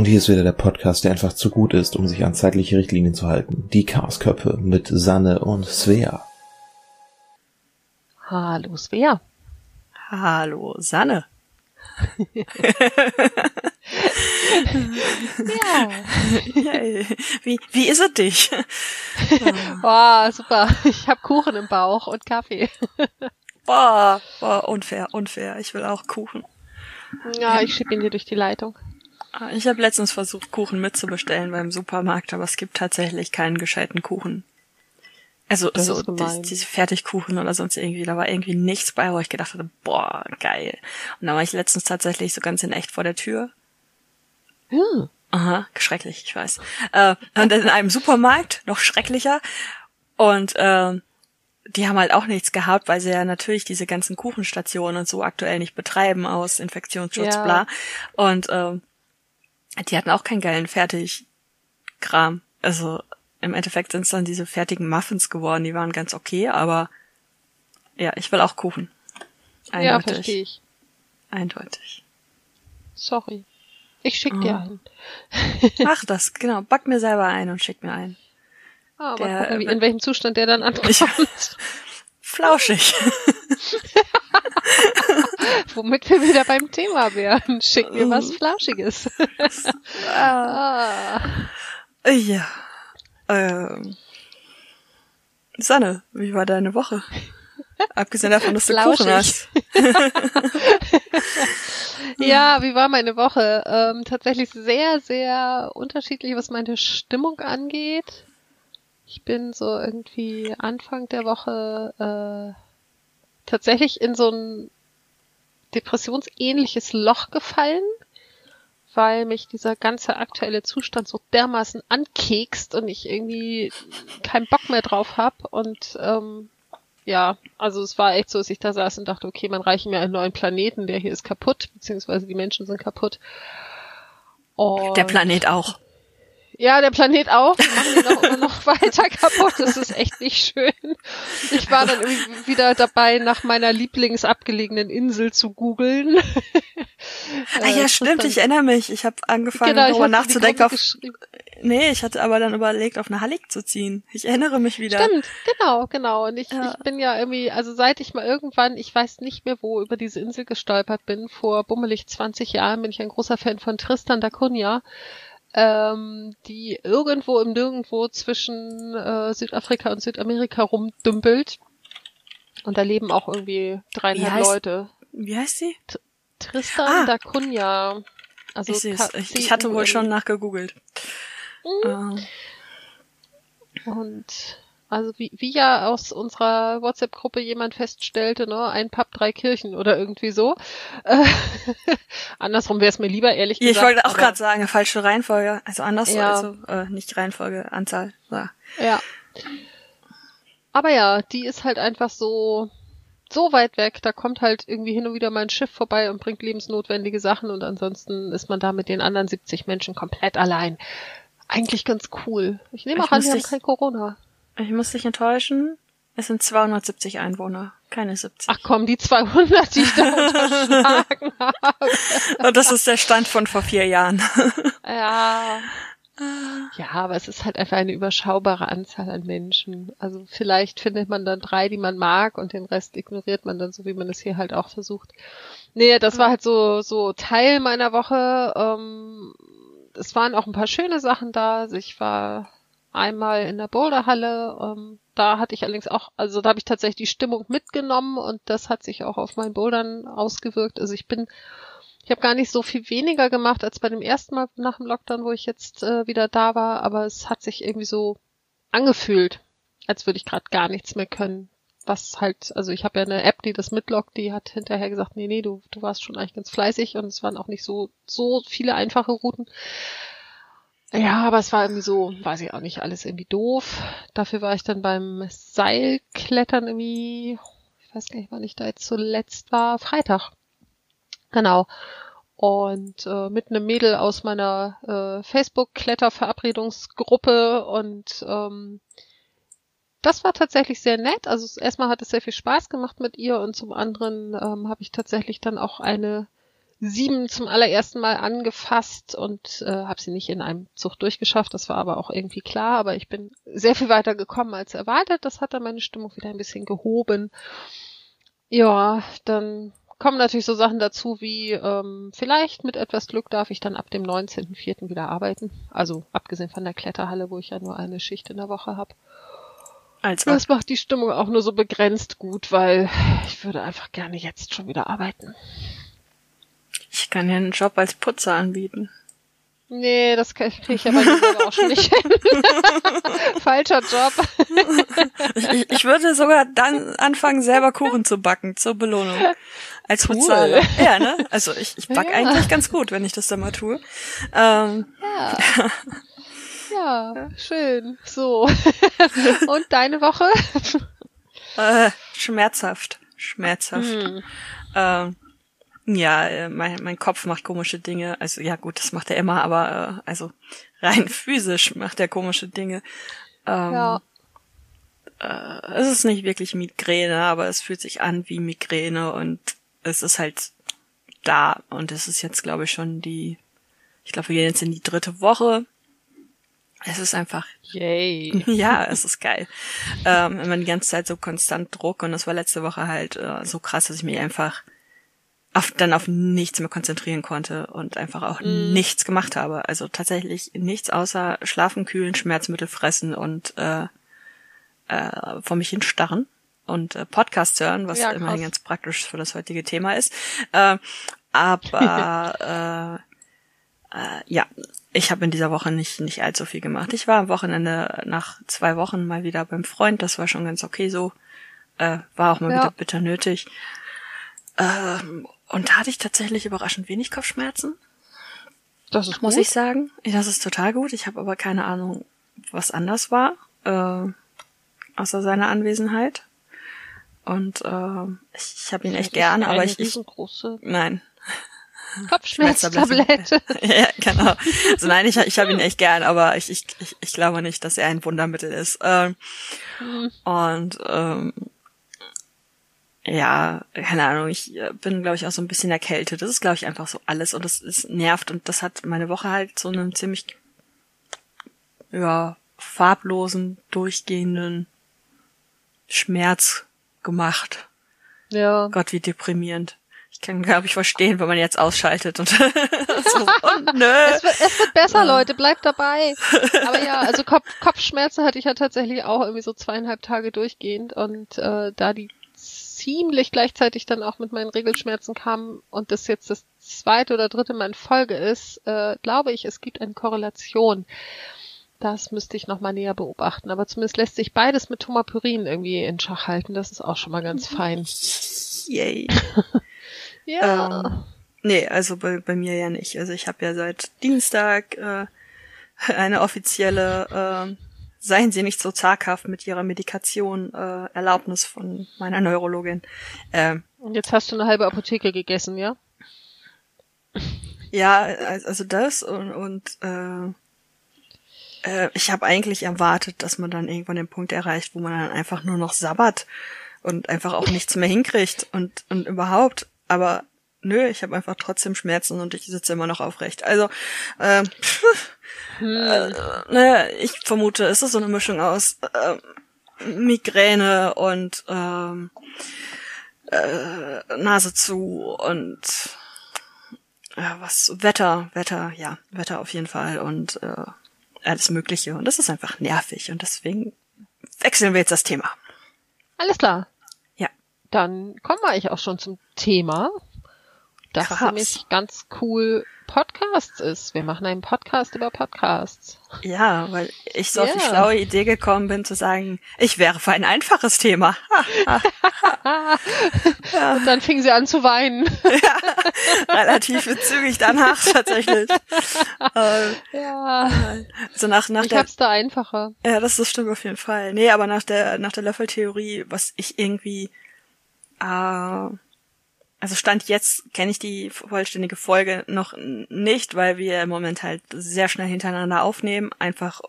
Und hier ist wieder der Podcast, der einfach zu gut ist, um sich an zeitliche Richtlinien zu halten. Die Chaosköpfe mit Sanne und Svea. Hallo Svea. Hallo Sanne. ja. Wie, wie ist es dich? Boah, super. Ich habe Kuchen im Bauch und Kaffee. Boah, boah, unfair, unfair. Ich will auch Kuchen. Ja, ich schieb ihn dir durch die Leitung. Ich habe letztens versucht, Kuchen mitzubestellen beim Supermarkt, aber es gibt tatsächlich keinen gescheiten Kuchen. Also Das so diese Fertigkuchen oder sonst irgendwie, da war irgendwie nichts bei, wo ich gedacht hatte, boah, geil. Und da war ich letztens tatsächlich so ganz in echt vor der Tür. Hm. Aha, schrecklich, ich weiß. Äh, und in einem Supermarkt, noch schrecklicher. Und äh, die haben halt auch nichts gehabt, weil sie ja natürlich diese ganzen Kuchenstationen und so aktuell nicht betreiben aus Infektionsschutz, Ja. bla. Und ähm, die hatten auch keinen geilen Fertigkram. Also im Endeffekt sind es dann diese fertigen Muffins geworden, die waren ganz okay, aber ja, ich will auch Kuchen. Ja, Eindeutig. verstehe ich. Eindeutig. Sorry. Ich schick dir Ah. einen. Mach das, genau. Back mir selber ein und schick mir einen. Ah, mal Der, gucken, wie, äh, in welchem Zustand der dann ankommt. Ich- Flauschig. Womit wir wieder beim Thema wären. Schick mir was Flauschiges. ah. Ja. Ähm. Sanne, wie war deine Woche? Abgesehen davon, dass du Flauschig. Kuchen hast. Ja, wie war meine Woche? Ähm, tatsächlich sehr, sehr unterschiedlich, was meine Stimmung angeht. Ich bin so irgendwie Anfang der Woche äh, tatsächlich in so ein depressionsähnliches Loch gefallen, weil mich dieser ganze aktuelle Zustand so dermaßen ankekst und ich irgendwie keinen Bock mehr drauf hab und ähm, ja, also es war echt so, dass ich da saß und dachte, okay, man reiche mir einen neuen Planeten, der hier ist kaputt, beziehungsweise die Menschen sind kaputt. Und Der Planet auch. Ja, der Planet auch. Wir machen ihn auch immer noch weiter kaputt. Das ist echt nicht schön. Ich war dann irgendwie wieder dabei, nach meiner lieblingsabgelegenen Insel zu googeln. Ah ja, stimmt, ich erinnere mich. Ich habe angefangen, genau, darüber nachzudenken. Auf, nee, ich hatte aber dann überlegt, auf eine Hallig zu ziehen. Ich erinnere mich wieder. Stimmt, genau, genau. Und ich, Ja. ich bin ja irgendwie, also seit ich mal irgendwann, ich weiß nicht mehr wo, über diese Insel gestolpert bin, vor bummelig 20 Jahren, bin ich ein großer Fan von Tristan da Cunha, ähm, die irgendwo im Nirgendwo zwischen äh, Südafrika und Südamerika rumdümpelt. Und da leben auch irgendwie dreieinhalb heißt- Leute. Wie heißt sie? Tristan Ah. da Cunha. Also ich Ich, ich hatte wohl schon nachgegoogelt. Mhm. Ähm, Und also wie, wie ja aus unserer WhatsApp-Gruppe jemand feststellte, ne, ein Pub, drei Kirchen oder irgendwie so. Äh, andersrum wäre es mir lieber, ehrlich ich gesagt. wollte auch gerade sagen, falsche Reihenfolge. Also anders, Ja. also äh, nicht Reihenfolge, Anzahl. Ja. Ja. Aber ja, die ist halt einfach so, so weit weg. Da kommt halt irgendwie hin und wieder mal ein Schiff vorbei und bringt lebensnotwendige Sachen und ansonsten ist man da mit den anderen 70 Menschen komplett allein. Eigentlich ganz cool. Ich nehme Ich auch an, die haben kein Corona. Ich muss dich enttäuschen. Es sind 270 Einwohner, keine 70. Ach komm, die 200, die ich da unterschlagen habe. Und das ist der Stand von vor vier Jahren. Ja. Ja, aber es ist halt einfach eine überschaubare Anzahl an Menschen. Also vielleicht findet man dann drei, die man mag und den Rest ignoriert man dann so, wie man es hier halt auch versucht. Nee, das war halt so, so Teil meiner Woche. Ähm, es waren auch ein paar schöne Sachen da. Also ich war einmal in der Boulderhalle. Ähm, da hatte ich allerdings auch, also da habe ich tatsächlich die Stimmung mitgenommen und das hat sich auch auf mein Bouldern ausgewirkt. Also ich bin ich habe gar nicht so viel weniger gemacht als bei dem ersten Mal nach dem Lockdown, wo ich jetzt äh, wieder da war, aber es hat sich irgendwie so angefühlt, als würde ich gerade gar nichts mehr können. Was halt, also ich habe ja eine App, die das mitloggt, die hat hinterher gesagt, nee, nee, du, du warst schon eigentlich ganz fleißig und es waren auch nicht so, so viele einfache Routen. Ja, aber es war irgendwie so, weiß ich auch nicht, alles irgendwie doof. Dafür war ich dann beim Seilklettern irgendwie, ich weiß gar nicht, wann ich da jetzt zuletzt war, Freitag. Genau. Und äh, mit einem Mädel aus meiner äh, Facebook-Kletterverabredungsgruppe und ähm, das war tatsächlich sehr nett. Also erstmal hat es sehr viel Spaß gemacht mit ihr und zum anderen ähm, habe ich tatsächlich dann auch eine sieben zum allerersten Mal angefasst und äh, habe sie nicht in einem Zug durchgeschafft. Das war aber auch irgendwie klar. Aber ich bin sehr viel weiter gekommen als erwartet. Das hat dann meine Stimmung wieder ein bisschen gehoben. Ja, dann kommen natürlich so Sachen dazu wie ähm, vielleicht mit etwas Glück darf ich dann ab dem 19.04. wieder arbeiten. Also abgesehen von der Kletterhalle, wo ich ja nur eine Schicht in der Woche habe. Also. Das macht die Stimmung auch nur so begrenzt gut, weil ich würde einfach gerne jetzt schon wieder arbeiten. Ich kann ja einen Job als Putzer anbieten. Nee, das kriege ich aber auch schon nicht hin. Falscher Job. ich, ich würde sogar dann anfangen, selber Kuchen zu backen zur Belohnung. Als cool. Putzer. Ja, ne? Also ich, ich back ja. eigentlich ganz gut, wenn ich das dann mal tue. Ähm, ja. ja, schön. So. Und deine Woche? Äh, schmerzhaft. Schmerzhaft. Hm. Ähm, ja, äh, mein, mein Kopf macht komische Dinge. Also ja gut, das macht er immer, aber äh, also rein physisch macht er komische Dinge. Ähm, ja. Äh, es ist nicht wirklich Migräne, aber es fühlt sich an wie Migräne und es ist halt da. Und es ist jetzt, glaube ich, schon die, ich glaube, wir gehen jetzt in die dritte Woche. Es ist einfach. Yay. Ja, es ist geil. ähm, immer die ganze Zeit so konstant Druck und das war letzte Woche halt äh, so krass, dass ich mich einfach auf, dann auf nichts mehr konzentrieren konnte und einfach auch mm. nichts gemacht habe. Also tatsächlich nichts außer schlafen, kühlen, Schmerzmittel fressen und äh, äh, vor mich hin starren und äh, Podcast hören, was ja, immerhin ganz praktisch für das heutige Thema ist. Äh, aber äh, äh, ja, ich habe in dieser Woche nicht nicht allzu viel gemacht. Ich war am Wochenende nach zwei Wochen mal wieder beim Freund. Das war schon ganz okay so. Äh, war auch mal ja. wieder bitter nötig. Ähm, und da hatte ich tatsächlich überraschend wenig Kopfschmerzen. Das ist muss gut. ich sagen. Das ist total gut. Ich habe aber keine Ahnung, was anders war, äh, außer seiner Anwesenheit. Und äh, ich, ich habe ihn echt gern, aber ich, ich nein. Kopfschmerztablette. ja, genau. Also nein, ich, ich habe ihn echt gern, aber ich, ich, ich, ich glaube nicht, dass er ein Wundermittel ist. Ähm, mhm. Und ähm, ja, keine Ahnung, ich äh, bin, glaube ich, auch so ein bisschen erkältet. Das ist, glaube ich, einfach so alles und das ist nervt und das hat meine Woche halt so einen ziemlich, ja, farblosen, durchgehenden Schmerz gemacht. Ja. Gott, wie deprimierend. Ich kann, glaube ich, verstehen, wenn man jetzt ausschaltet und so, oh, nö. Es wird, es wird besser, Leute, bleibt dabei. Aber ja, also Kopf, Kopfschmerzen hatte ich ja tatsächlich auch irgendwie so zweieinhalb Tage durchgehend und äh, da die ziemlich gleichzeitig dann auch mit meinen Regelschmerzen kam und das jetzt das zweite oder dritte Mal in Folge ist, äh, glaube ich, es gibt eine Korrelation. Das müsste ich nochmal näher beobachten. Aber zumindest lässt sich beides mit Tomapyrin irgendwie in Schach halten. Das ist auch schon mal ganz fein. Yay. ja. Ähm, nee, also bei, bei mir ja nicht. Also ich habe ja seit Dienstag äh, eine offizielle äh, seien Sie nicht so zaghaft mit Ihrer Medikation, äh, Erlaubnis von meiner Neurologin. Ähm, Und jetzt hast du eine halbe Apotheke gegessen, ja? Ja, also das und, und äh, äh, ich habe eigentlich erwartet, dass man dann irgendwann den Punkt erreicht, wo man dann einfach nur noch sabbat und einfach auch nichts mehr hinkriegt und, und überhaupt. Aber nö, ich habe einfach trotzdem Schmerzen und ich sitze immer noch aufrecht. Also, äh, hm. äh, naja, ich vermute, es ist so eine Mischung aus äh, Migräne und ähm, äh, Nase zu und äh, was Wetter, Wetter, ja, Wetter auf jeden Fall und äh, alles Mögliche. Und das ist einfach nervig und deswegen wechseln wir jetzt das Thema. Alles klar. Ja. Dann kommen wir eigentlich auch schon zum Thema. Das Krass. nämlich ganz cool Podcasts ist. Wir machen einen Podcast über Podcasts. Ja, weil ich so yeah. auf die schlaue Idee gekommen bin zu sagen, ich wäre für ein einfaches Thema. ja. Und dann fing sie an zu weinen. ja, relativ zügig danach tatsächlich. ja. Also nach, nach ich der, hab's da einfacher. Ja, das, das stimmt auf jeden Fall. Nee, aber nach der, nach der Löffeltheorie, was ich irgendwie, äh, also Stand jetzt kenne ich die vollständige Folge noch nicht, weil wir im Moment halt sehr schnell hintereinander aufnehmen, einfach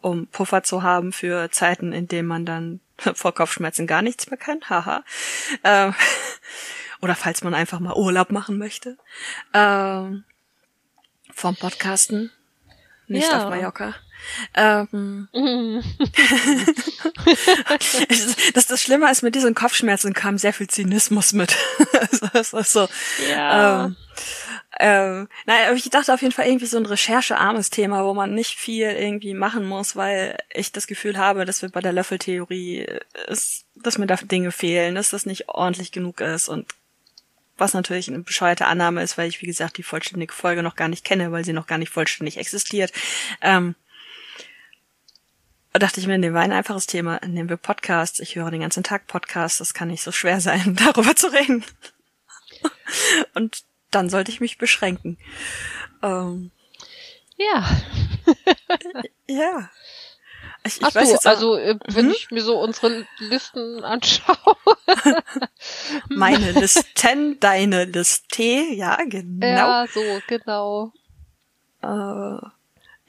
um Puffer zu haben für Zeiten, in denen man dann vor Kopfschmerzen gar nichts mehr kann. Haha. Ähm, Oder falls man einfach mal Urlaub machen möchte. Ähm, vom Podcasten. Nicht ja. auf Mallorca. Ähm, das, das Schlimme ist, mit diesen Kopfschmerzen kam sehr viel Zynismus mit. das ist so. Ja. Ähm, ähm, naja, ich dachte auf jeden Fall irgendwie so ein recherchearmes Thema, wo man nicht viel irgendwie machen muss, weil ich das Gefühl habe, dass wir bei der Löffeltheorie ist, dass mir da Dinge fehlen, dass das nicht ordentlich genug ist und was natürlich eine bescheuerte Annahme ist, weil ich, wie gesagt, die vollständige Folge noch gar nicht kenne, weil sie noch gar nicht vollständig existiert. Ähm, dachte ich mir, nehmen wir ein einfaches Thema, nehmen wir Podcasts. Ich höre den ganzen Tag Podcasts, das kann nicht so schwer sein, darüber zu reden. Und dann sollte ich mich beschränken. Ähm, ja. ja. Ich, ich Ach weiß so, jetzt auch, also äh, wenn hm? ich mir so unsere Listen anschaue. Meine Listen, deine Liste, ja, genau. Ja, so, genau. Äh,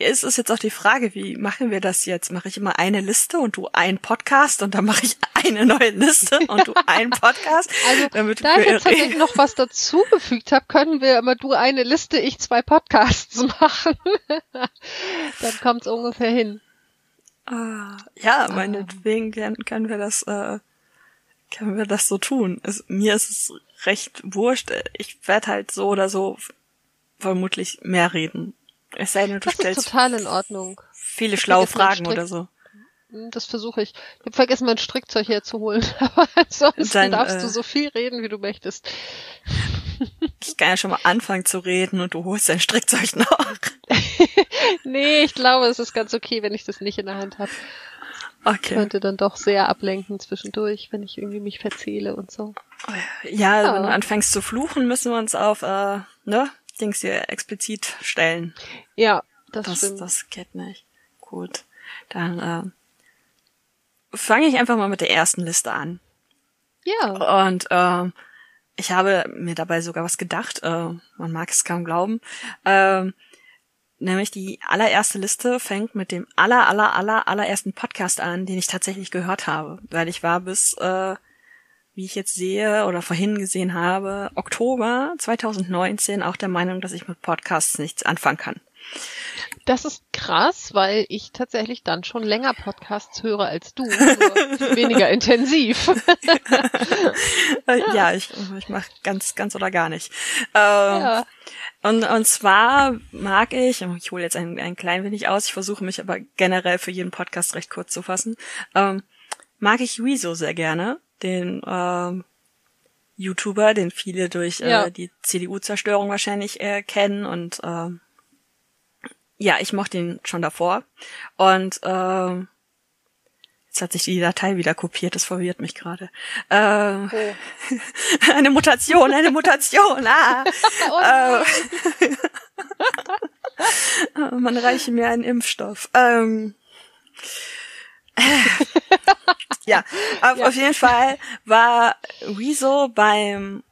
es ist jetzt auch die Frage, wie machen wir das jetzt? Mache ich immer eine Liste und du ein Podcast und dann mache ich eine neue Liste und du ein Podcast? Also damit da ich jetzt tatsächlich noch was dazugefügt habe, können wir immer du eine Liste, ich zwei Podcasts machen. dann kommt es ungefähr hin. Ah, ja, ah. meinetwegen können wir das, äh, können wir das so tun. Es, mir ist es recht wurscht. Ich werde halt so oder so vermutlich mehr reden es sei denn, du das stellst ist total in Ordnung. viele schlaue Fragen oder so. Hm, das versuche ich. Ich habe vergessen, mein Strickzeug herzuholen. Aber ansonsten Dann, darfst äh, du so viel reden, wie du möchtest. Ich kann ja schon mal anfangen zu reden und du holst dein Strickzeug noch. nee, ich glaube, es ist ganz okay, wenn ich das nicht in der Hand habe. Okay. Könnte dann doch sehr ablenken zwischendurch, wenn ich irgendwie mich verzähle und so. Ja, ja. wenn du anfängst zu fluchen, müssen wir uns auf, äh, ne, Dings hier explizit stellen. Ja, das, das stimmt. Das geht nicht. Gut. Dann äh, fange ich einfach mal mit der ersten Liste an. Ja. Und äh, ich habe mir dabei sogar was gedacht. Äh, man mag es kaum glauben. Äh, nämlich die allererste Liste fängt mit dem aller aller aller allerersten Podcast an, den ich tatsächlich gehört habe, weil ich war bis äh, wie ich jetzt sehe oder vorhin gesehen habe, Oktober 2019 auch der Meinung, dass ich mit Podcasts nichts anfangen kann. Das ist krass, weil ich tatsächlich dann schon länger Podcasts höre als du, weniger intensiv. ja, ich, ich mache ganz, ganz oder gar nicht. Ähm, ja. und, und zwar mag ich, ich hole jetzt ein, ein klein wenig aus, ich versuche mich aber generell für jeden Podcast recht kurz zu fassen, ähm, mag ich Rezo sehr gerne den ähm, YouTuber, den viele durch äh, ja. äh, die CDU-Zerstörung wahrscheinlich äh, kennen und äh, ja, ich mochte ihn schon davor und äh, Jetzt hat sich die Datei wieder kopiert, das verwirrt mich gerade. Äh, oh. eine Mutation, eine Mutation. Ah. oh äh, man reiche mir einen Impfstoff. Ähm, ja, auf, ja. auf jeden Fall war Rezo beim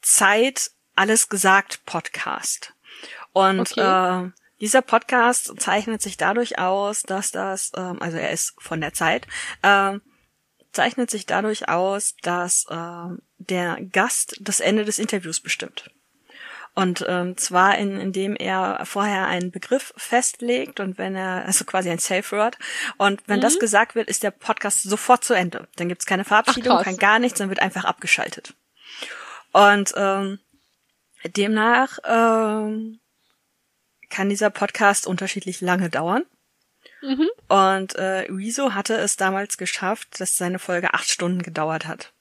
Zeit alles gesagt Podcast. Und okay. äh, dieser Podcast zeichnet sich dadurch aus, dass das, ähm, also er ist von der Zeit, äh, zeichnet sich dadurch aus, dass äh, der Gast das Ende des Interviews bestimmt. Und ähm, zwar in, indem er vorher einen Begriff festlegt und wenn er, also quasi ein Safe Word, und wenn mhm. das gesagt wird, ist der Podcast sofort zu Ende. Dann gibt's keine Verabschiedung, Ach, kein gar nichts, dann wird einfach abgeschaltet. Und ähm, demnach ähm, kann dieser Podcast unterschiedlich lange dauern. Mhm. Und äh, Rezo hatte es damals geschafft, dass seine Folge acht Stunden gedauert hat.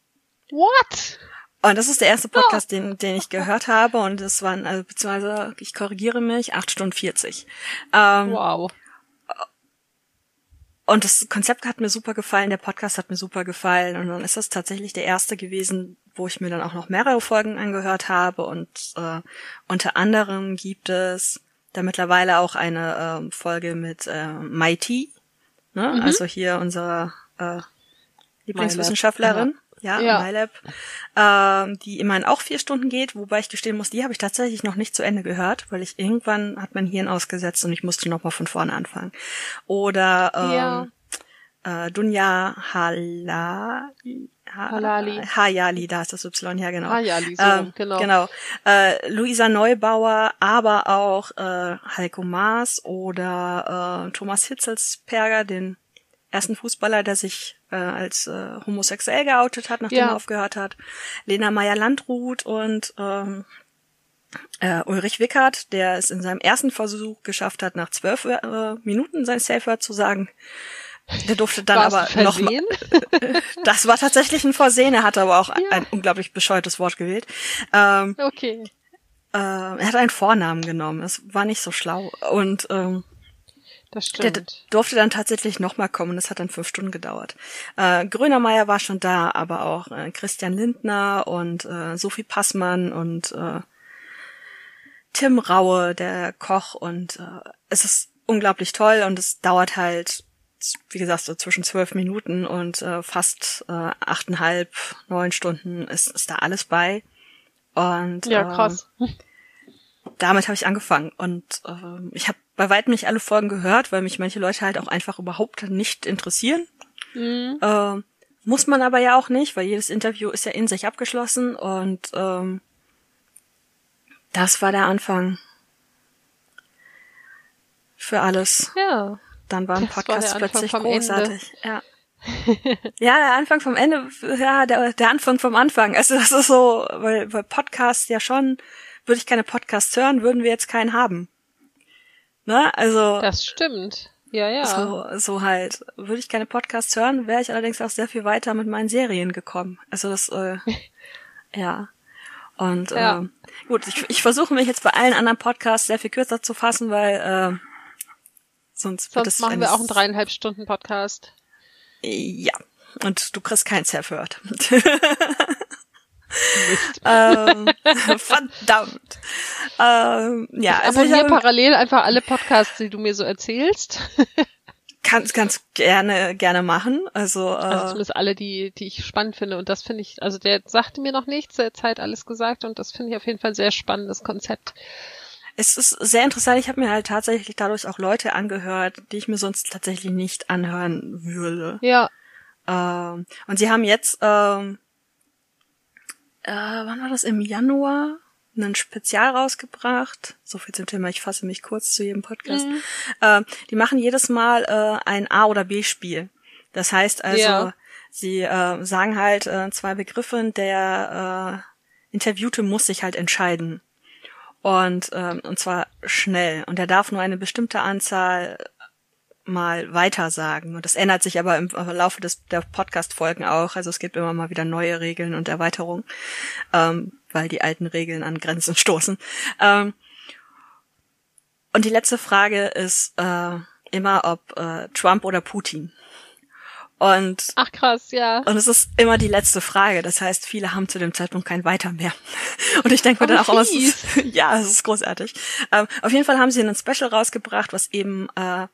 What? Und das ist der erste Podcast, den, den ich gehört habe. Und es waren, also beziehungsweise, ich korrigiere mich, acht Stunden vierzig. Ähm, wow. Und das Konzept hat mir super gefallen, der Podcast hat mir super gefallen. Und dann ist das tatsächlich der erste gewesen, wo ich mir dann auch noch mehrere Folgen angehört habe. Und äh, unter anderem gibt es da mittlerweile auch eine äh, Folge mit äh, Mighty, ne? Mhm. also hier unsere äh, Lieblingswissenschaftlerin ja, ja. MyLab, ähm, die immerhin auch vier Stunden geht, wobei ich gestehen muss, die habe ich tatsächlich noch nicht zu Ende gehört, weil ich irgendwann hat mein Hirn ausgesetzt und ich musste nochmal von vorne anfangen. Oder ähm, ja. äh, Dunja Halali. Halali. Hayali, da ist das Y, ja genau. Hayali, so, Ähm, genau. Genau. Äh, Luisa Neubauer, aber auch äh, Heiko Maas oder äh, Thomas Hitzelsperger, den ersten Fußballer, der sich äh, als äh, homosexuell geoutet hat, nachdem Ja. er aufgehört hat. Lena Meyer-Landrut und ähm, äh, Ulrich Wickert, der es in seinem ersten Versuch geschafft hat, nach zwölf äh, Minuten sein Safe zu sagen. Der durfte dann War's aber ein noch mal, Versehen? das war tatsächlich ein Versehen, er hatte aber auch Ja. ein unglaublich bescheuertes Wort gewählt. Ähm, Okay. äh, er hat einen Vornamen genommen, es war nicht so schlau. Und ähm, Das der stimmt. d- durfte dann tatsächlich nochmal kommen, das hat dann fünf Stunden gedauert. Äh, Grönemeyer war schon da, aber auch äh, Christian Lindner und äh, Sophie Passmann und äh, Tim Raue, der Koch und äh, es ist unglaublich toll und es dauert halt, wie gesagt, so zwischen zwölf Minuten und äh, fast äh, achteinhalb, neun Stunden ist, ist da alles bei. Und Ja, ähm, krass. Damit habe ich angefangen und ähm, ich habe bei weitem nicht alle Folgen gehört, weil mich manche Leute halt auch einfach überhaupt nicht interessieren. Mhm. Ähm, muss man aber ja auch nicht, weil jedes Interview ist ja in sich abgeschlossen und ähm, das war der Anfang für alles. Ja. Dann war ein war Podcast Anfang plötzlich großartig. Ja. ja, der Anfang vom Ende, ja, der, der Anfang vom Anfang. Also das ist so, weil, weil Podcasts ja schon, würde ich keine Podcasts hören, würden wir jetzt keinen haben. Ne? Also Das stimmt. Ja, ja. so, so halt. Würde ich keine Podcasts hören, wäre ich allerdings auch sehr viel weiter mit meinen Serien gekommen. Also das, äh, ja. Und Ja. ähm, gut, ich, ich versuche mich jetzt bei allen anderen Podcasts sehr viel kürzer zu fassen, weil äh, sonst, wird Sonst machen wir auch einen dreieinhalb Stunden Podcast. Ja. Und du kriegst kein Self-Word. ähm, verdammt. Ähm, ja, also ich Abonnier habe, parallel einfach alle Podcasts, die du mir so erzählst. kannst ganz gerne gerne machen. Also, Also äh, zumindest alle, die, die ich spannend finde. Und das finde ich, also der sagte mir noch nichts, der hat Zeit alles gesagt und das finde ich auf jeden Fall ein sehr spannendes Konzept. es ist sehr interessant. Ich habe mir halt tatsächlich dadurch auch Leute angehört, die ich mir sonst tatsächlich nicht anhören würde. Ja, Ähm, und sie haben jetzt, ähm, äh, wann war das? Im Januar ein Spezial rausgebracht. So viel zum Thema, ich fasse mich kurz zu jedem Podcast. Mhm. Ähm, die machen jedes Mal äh, ein A- oder B-Spiel. Das heißt also, Ja. sie äh, sagen halt äh, zwei Begriffe, der äh, Interviewte muss sich halt entscheiden. Und, ähm, und zwar schnell. Und er darf nur eine bestimmte Anzahl mal weitersagen. Und das ändert sich aber im Laufe des, der Podcast-Folgen auch. Also es gibt immer mal wieder neue Regeln und Erweiterungen, ähm, weil die alten Regeln an Grenzen stoßen. Ähm, und die letzte Frage ist äh, immer, ob äh, Trump oder Putin. Und ach krass, ja. und es ist immer die letzte Frage. Das heißt, viele haben zu dem Zeitpunkt kein Weiter mehr. Und ich denke mir Oh, dann auch immer, ja, es ist großartig. Ähm, auf jeden Fall haben sie ein Special rausgebracht, was eben äh,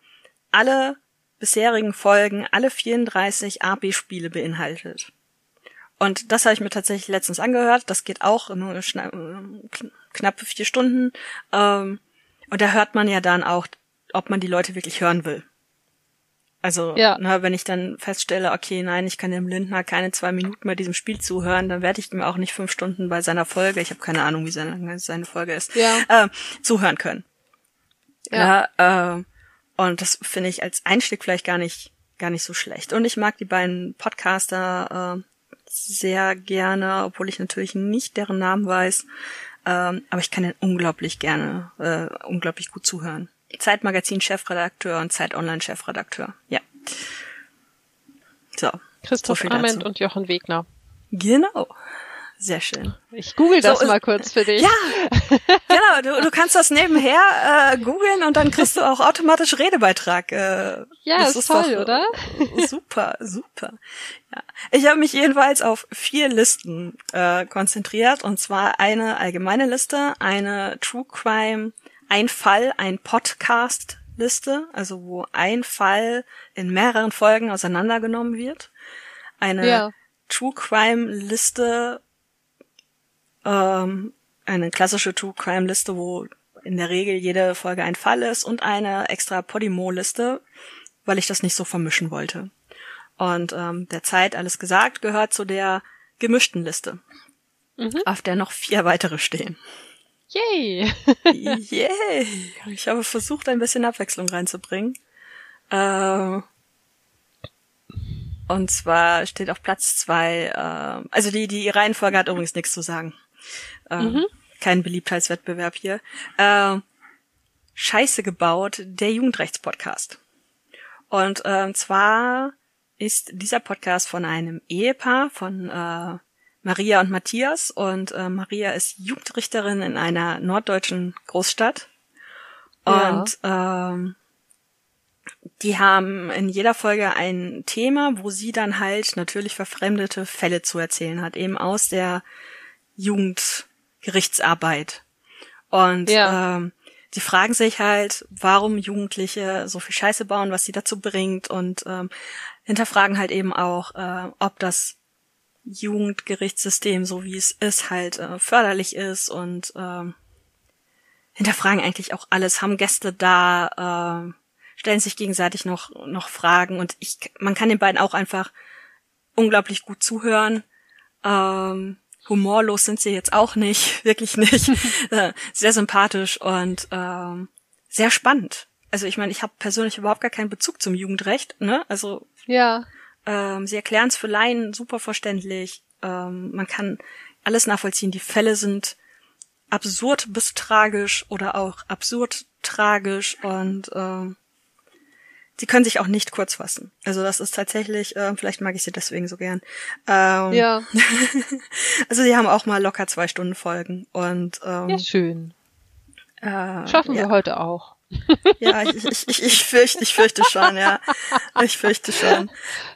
alle bisherigen Folgen, alle 34 AB-Spiele beinhaltet. Und das habe ich mir tatsächlich letztens angehört. Das geht auch nur schna- kn- knappe vier Stunden. Ähm, und da hört man ja dann auch, ob man die Leute wirklich hören will. Also, Ja. ne, wenn ich dann feststelle, okay, nein, ich kann dem Lindner keine zwei Minuten bei diesem Spiel zuhören, dann werde ich ihm auch nicht fünf Stunden bei seiner Folge, ich habe keine Ahnung, wie seine, seine Folge ist, Ja. äh, zuhören können. Ja. Ja, äh, und das finde ich als Einstieg vielleicht gar nicht, gar nicht so schlecht. Und ich mag die beiden Podcaster äh, sehr gerne, obwohl ich natürlich nicht deren Namen weiß. Ähm, aber ich kann den unglaublich gerne, äh, unglaublich gut zuhören. Zeitmagazin-Chefredakteur und Zeit Online-Chefredakteur. Ja. So. Christoph so Ament und Jochen Wegner. Genau. Sehr schön. Ich google das So ist- mal kurz für dich. Ja, genau. Du, du kannst das nebenher äh, googeln und dann kriegst du auch automatisch Redebeitrag. Äh, Ja, das ist toll, doch, oder? äh, Super, super. Ja. Ich habe mich jedenfalls auf vier Listen äh, konzentriert und zwar eine allgemeine Liste, eine True Crime, ein Fall, ein Podcast Liste, also wo ein Fall in mehreren Folgen auseinandergenommen wird, eine Ja. True Crime Liste ähm, eine klassische True Crime Liste, wo in der Regel jede Folge ein Fall ist und eine extra Podimo Liste, weil ich das nicht so vermischen wollte. Und ähm, der Zeit alles gesagt gehört zu der gemischten Liste, mhm. auf der noch vier weitere stehen. Yay! Yay! Ich habe versucht, ein bisschen Abwechslung reinzubringen. Äh, und zwar steht auf Platz zwei, äh, also die, die Reihenfolge hat übrigens nichts zu sagen. Äh, mhm. Kein Beliebtheitswettbewerb hier. Äh, Scheiße gebaut, der Jugendrechtspodcast. Und äh, zwar ist dieser Podcast von einem Ehepaar von äh, Maria und Matthias. Und äh, Maria ist Jugendrichterin in einer norddeutschen Großstadt. Und ja. ähm, die haben in jeder Folge ein Thema, wo sie dann halt natürlich verfremdete Fälle zu erzählen hat, eben aus der Jugendgerichtsarbeit. Und ja. ähm, sie fragen sich halt, warum Jugendliche so viel Scheiße bauen, was sie dazu bringt und ähm, hinterfragen halt eben auch, äh, ob das Jugendgerichtssystem, so wie es ist, halt äh, förderlich ist und äh, hinterfragen eigentlich auch alles, haben Gäste da, äh, stellen sich gegenseitig noch, noch Fragen und ich, man kann den beiden auch einfach unglaublich gut zuhören. Ähm, humorlos sind sie jetzt auch nicht, wirklich nicht. Äh, sehr sympathisch und ähm, sehr spannend. Also ich meine, ich habe persönlich überhaupt gar keinen Bezug zum Jugendrecht, ne? Also ja. Ähm, sie erklären es für Laien super verständlich. Ähm, man kann alles nachvollziehen. Die Fälle sind absurd bis tragisch oder auch absurd tragisch und ähm, sie können sich auch nicht kurz fassen. Also das ist tatsächlich, äh, vielleicht mag ich sie deswegen so gern. Ähm, ja. also sie haben auch mal locker zwei Stunden Folgen und ähm, ja schön. Äh, Schaffen ja. wir heute auch. Ja, ich, ich, ich, ich fürchte, ich fürchte schon, ja. Ich fürchte schon.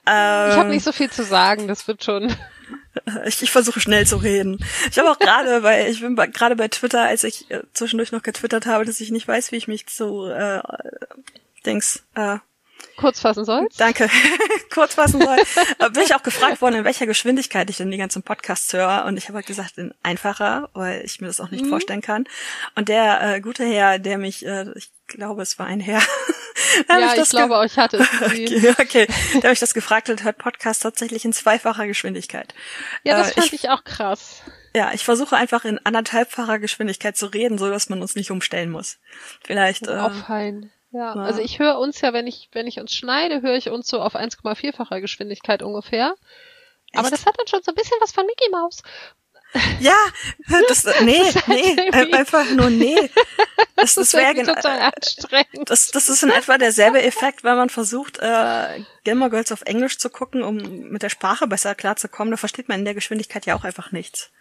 Ähm, ich habe nicht so viel zu sagen, das wird schon. Ich, ich versuche schnell zu reden. Ich habe auch gerade bei, ich bin gerade bei Twitter, als ich äh, zwischendurch noch getwittert habe, dass ich nicht weiß, wie ich mich zu äh, Dings äh, kurz fassen sollst. Danke. kurz fassen soll. Bin ich auch gefragt worden, in welcher Geschwindigkeit ich denn die ganzen Podcasts höre. Und ich habe halt gesagt, in einfacher, weil ich mir das auch nicht mhm. vorstellen kann. Und der äh, gute Herr, der mich, äh, ich glaube, es war ein Herr. ja, ich, ich glaube, euch hatte es. okay, okay. Der mich das gefragt hat, hört Podcast tatsächlich in zweifacher Geschwindigkeit. Ja, das äh, fand ich, ich auch krass. Ja, ich versuche einfach in anderthalbfacher Geschwindigkeit zu reden, so dass man uns nicht umstellen muss. Vielleicht. Äh. Ja, ja, also ich höre uns ja, wenn ich, wenn ich uns schneide, höre ich uns so auf 1,4-facher Geschwindigkeit ungefähr. Echt? Aber das hat dann schon so ein bisschen was von Mickey Mouse. Ja, das, nee, das nee, halt einfach nur nee. Das, das, das wäre genau, total anstrengend. Das, das ist in etwa derselbe Effekt, wenn man versucht, äh, Gilmore Girls auf Englisch zu gucken, um mit der Sprache besser klarzukommen. Da versteht man in der Geschwindigkeit ja auch einfach nichts.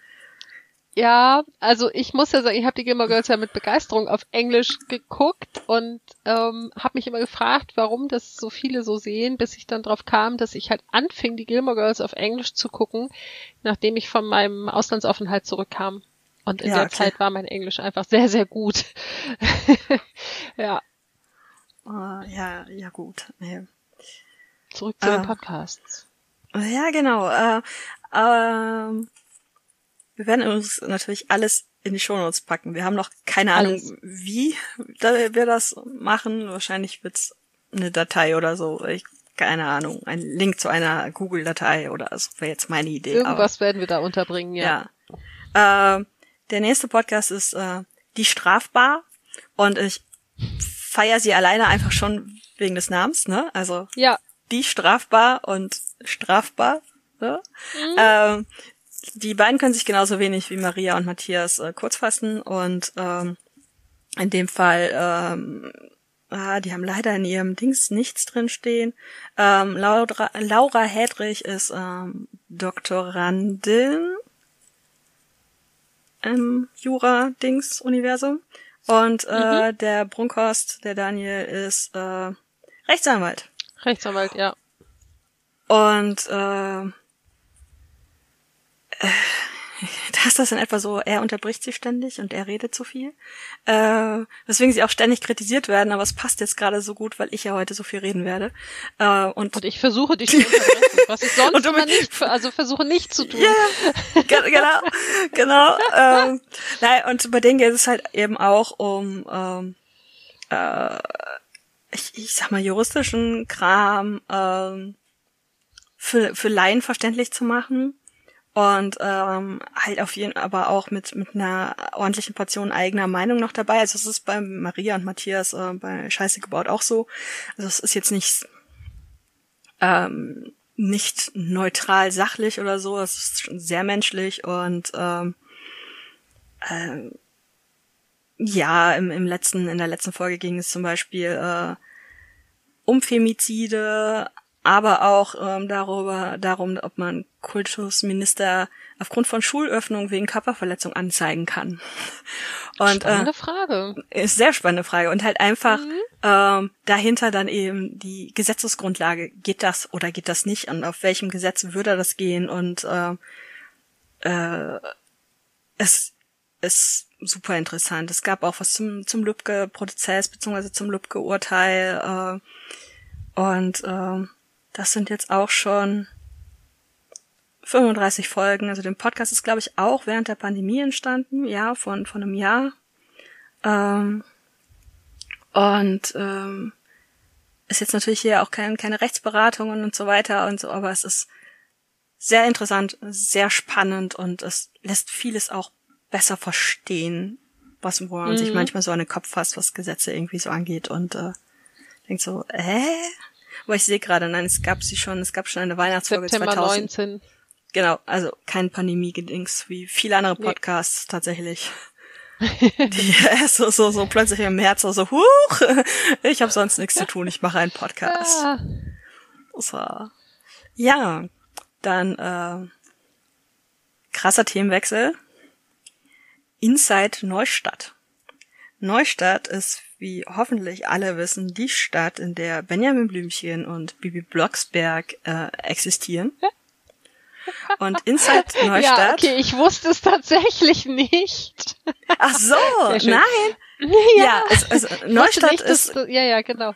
Ja, also ich muss ja sagen, ich habe die Gilmore Girls ja mit Begeisterung auf Englisch geguckt und ähm, habe mich immer gefragt, warum das so viele so sehen, bis ich dann drauf kam, dass ich halt anfing, die Gilmore Girls auf Englisch zu gucken, nachdem ich von meinem Auslandsaufenthalt zurückkam. Und in ja, der okay. Zeit war mein Englisch einfach sehr, sehr gut. ja. Uh, ja, ja gut. Nee. Zurück zu uh, den Podcasts. Ja, genau. Uh, uh, wir werden uns natürlich alles in die Shownotes packen. Wir haben noch keine alles. Ahnung, wie wir das machen. Wahrscheinlich wird's eine Datei oder so. Ich, keine Ahnung. Ein Link zu einer Google-Datei oder so wäre jetzt meine Idee. Irgendwas Aber, werden wir da unterbringen, ja. ja. Äh, der nächste Podcast ist äh, Die Strafbar. Und ich feier sie alleine einfach schon wegen des Namens, ne? Also ja. Die Strafbar und Strafbar. Ne? Mhm. Ähm, die beiden können sich genauso wenig wie Maria und Matthias äh, kurz fassen und ähm, in dem Fall, ähm, ah, die haben leider in ihrem Dings nichts drin stehen. Ähm, Laura, Laura Hedrich ist ähm, Doktorandin im Jura-Dings-Universum und äh, mhm. der Brunkhorst, der Daniel, ist äh, Rechtsanwalt. Rechtsanwalt, ja. Und äh, äh, da ist das in etwa so, er unterbricht sie ständig und er redet zu viel. Äh, weswegen sie auch ständig kritisiert werden, aber es passt jetzt gerade so gut, weil ich ja heute so viel reden werde. Äh, und, und ich versuche dich zu unterbrechen, was ich sonst immer nicht, also versuche nicht zu tun. Ja, genau, genau. ähm, nein, und bei denen geht es halt eben auch um ähm, äh, ich, ich sag mal juristischen Kram, ähm, für, für Laien verständlich zu machen und ähm, halt auf jeden aber auch mit mit einer ordentlichen Portion eigener Meinung noch dabei. Also es ist bei Maria und Matthias äh, bei Scheiße gebaut auch so. Also es ist jetzt nicht ähm, nicht neutral sachlich oder so. Es ist schon sehr menschlich und ähm, äh, ja, im, im letzten, in der letzten Folge ging es zum Beispiel äh, um Femizide, aber auch ähm, darüber, darum, ob man Kultusminister aufgrund von Schulöffnung wegen Körperverletzung anzeigen kann. Und, spannende äh, Frage. Ist sehr spannende Frage. Und halt einfach mhm. ähm, dahinter dann eben die Gesetzesgrundlage. Geht das oder geht das nicht? Und auf welchem Gesetz würde das gehen? Und äh, äh, es ist super interessant. Es gab auch was zum, zum Lübcke-Prozess beziehungsweise zum Lübcke-Urteil. Äh, und äh, das sind jetzt auch schon 35 Folgen. Also den Podcast ist, glaube ich, auch während der Pandemie entstanden, ja, von, von einem Jahr. Ähm, und ähm, ist jetzt natürlich hier auch kein, keine Rechtsberatungen und so weiter und so, aber es ist sehr interessant, sehr spannend und es lässt vieles auch besser verstehen, was wo man mhm. sich manchmal so an den Kopf fasst, was Gesetze irgendwie so angeht und äh, denkt so, äh? Aber ich sehe gerade, nein, es gab sie schon, es gab schon eine Weihnachtsfolge September 2000. 19. Genau, also kein Pandemie-Gedings, wie viele andere Podcasts nee. tatsächlich. Die so, so, so plötzlich im März so, so huch, ich habe sonst nichts zu tun, ich mache einen Podcast. Ah. So. Ja, dann äh, krasser Themenwechsel. Inside Neustadt. Neustadt ist, wie hoffentlich alle wissen, die Stadt, in der Benjamin Blümchen und Bibi Blocksberg äh, existieren. Und Inside Neustadt. Ja, okay, ich wusste es tatsächlich nicht. Ach so, nein. Ja, ja es, es, Neustadt nicht, ist. Das, ja, ja, genau.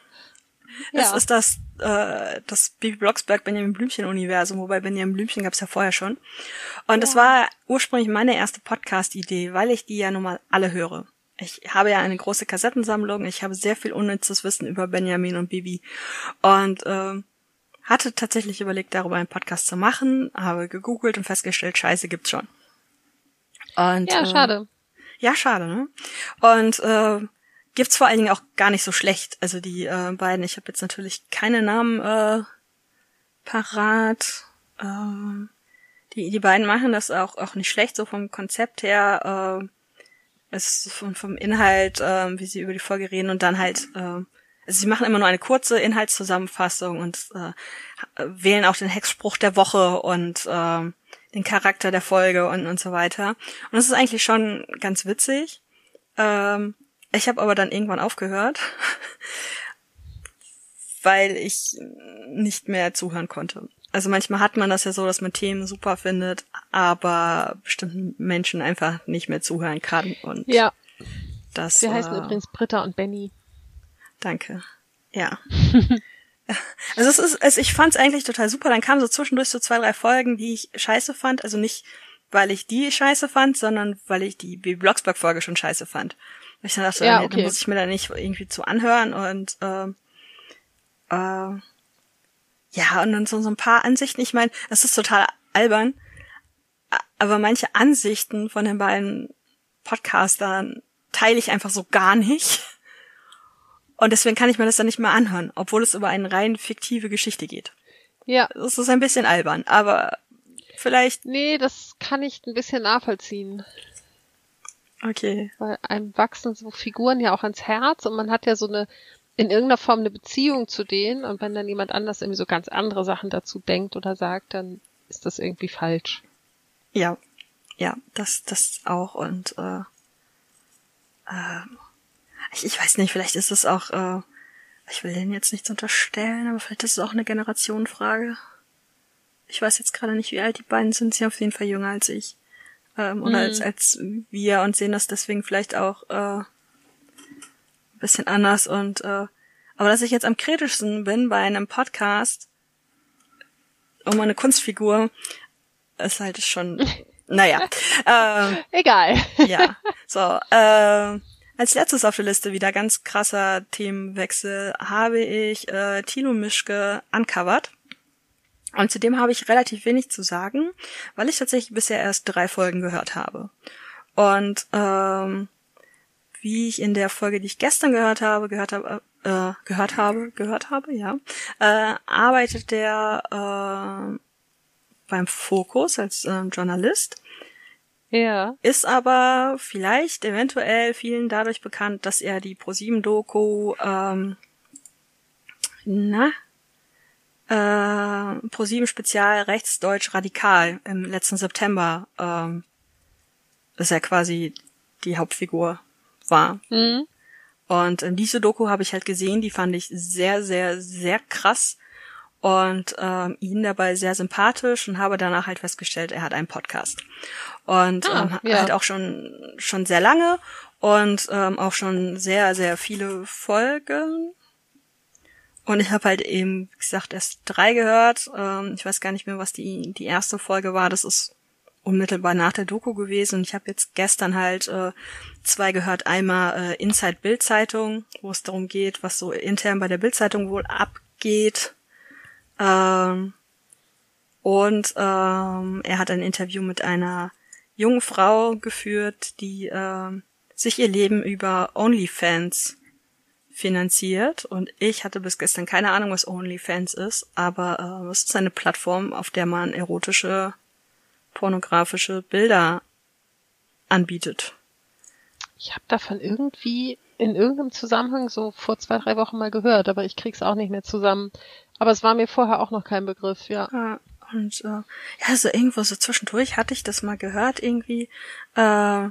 Ja. Es ist das äh, das Bibi Blocksberg Benjamin Blümchen Universum, wobei Benjamin Blümchen gab es ja vorher schon. Und es war ursprünglich meine erste Podcast-Idee, weil ich die ja nun mal alle höre. Ich habe ja eine große Kassettensammlung, ich habe sehr viel unnützes Wissen über Benjamin und Bibi und äh, hatte tatsächlich überlegt, darüber einen Podcast zu machen, habe gegoogelt und festgestellt, Scheiße gibt's schon. Und, ja, äh, schade. Ja, schade, ne? Und äh, gibt's vor allen Dingen auch gar nicht so schlecht. Also die äh, beiden, ich habe jetzt natürlich keine Namen äh, parat. Äh, die, die beiden machen das auch, auch nicht schlecht, so vom Konzept her. Äh, es vom, vom Inhalt, äh, wie sie über die Folge reden und dann halt, äh, also sie machen immer nur eine kurze Inhaltszusammenfassung und äh, wählen auch den Hexspruch der Woche und äh, den Charakter der Folge und, und so weiter. Und das ist eigentlich schon ganz witzig. Ähm, ich habe aber dann irgendwann aufgehört, weil ich nicht mehr zuhören konnte. Also manchmal hat man das ja so, dass man Themen super findet, aber bestimmten Menschen einfach nicht mehr zuhören kann. Und ja. Das, Wir heißen äh, übrigens Britta und Benny. Danke. Ja. also es ist, also ich fand es eigentlich total super. Dann kamen so zwischendurch so zwei, drei Folgen, die ich scheiße fand. Also nicht, weil ich die scheiße fand, sondern weil ich die Bibi Blocksberg-Folge schon scheiße fand. Ich dann dachte, ja, nee, okay. da muss ich mir da nicht irgendwie zu anhören und äh, äh, ja, und dann so, so ein paar Ansichten. Ich meine, das ist total albern, aber manche Ansichten von den beiden Podcastern teile ich einfach so gar nicht. Und deswegen kann ich mir das dann nicht mehr anhören, obwohl es über eine rein fiktive Geschichte geht. Ja. Das ist ein bisschen albern, aber vielleicht. Nee, das kann ich ein bisschen nachvollziehen. Okay. Weil einem wachsen so Figuren ja auch ans Herz und man hat ja so eine, in irgendeiner Form eine Beziehung zu denen und wenn dann jemand anders irgendwie so ganz andere Sachen dazu denkt oder sagt, dann ist das irgendwie falsch. Ja, ja, das, das auch und äh, äh, ich, ich weiß nicht, vielleicht ist es auch, äh, ich will denen jetzt nichts unterstellen, aber vielleicht ist es auch eine Generationenfrage. Ich weiß jetzt gerade nicht, wie alt die beiden sind, sie auf jeden Fall jünger als ich ähm, oder mhm. als, als wir und sehen das deswegen vielleicht auch äh, bisschen anders und äh, aber dass ich jetzt am kritischsten bin bei einem Podcast um eine Kunstfigur, ist halt schon, naja. Ähm, Egal. ja, so. Äh, als letztes auf der Liste wieder ganz krasser Themenwechsel habe ich äh, Tilo Mischke uncovered. Und zudem habe ich relativ wenig zu sagen, weil ich tatsächlich bisher erst drei Folgen gehört habe. Und ähm, wie ich in der Folge, die ich gestern gehört habe, gehört habe, äh, gehört habe, gehört habe, ja, äh, arbeitet der äh, beim Fokus als äh, Journalist. Ja. Ist aber vielleicht eventuell vielen dadurch bekannt, dass er die ProSieben-Doku, ähm, na, äh, ProSieben Spezial Rechtsdeutsch Radikal im letzten September, ähm, dass er quasi die Hauptfigur war. Mhm. Und äh, diese Doku habe ich halt gesehen, die fand ich sehr, sehr, sehr krass und ähm, ihn dabei sehr sympathisch und habe danach halt festgestellt, er hat einen Podcast. Und Ah, ähm, ja. halt auch schon, schon sehr lange und ähm, auch schon sehr, sehr viele Folgen. Und ich habe halt eben, wie gesagt, erst drei gehört. Ähm, ich weiß gar nicht mehr, was die, die erste Folge war. Das ist unmittelbar nach der Doku gewesen. Ich habe jetzt gestern halt äh, zwei gehört. Einmal äh, Inside Bild-Zeitung, wo es darum geht, was so intern bei der Bild-Zeitung wohl abgeht. Ähm, und ähm, er hat ein Interview mit einer jungen Frau geführt, die ähm, sich ihr Leben über OnlyFans finanziert. Und ich hatte bis gestern keine Ahnung, was OnlyFans ist, aber äh, es ist eine Plattform, auf der man erotische, pornografische Bilder anbietet. Ich habe davon irgendwie in irgendeinem Zusammenhang so vor zwei, drei Wochen mal gehört, aber ich krieg's auch nicht mehr zusammen. Aber es war mir vorher auch noch kein Begriff, ja. Ja, und äh, ja, so irgendwo so zwischendurch hatte ich das mal gehört irgendwie. Äh,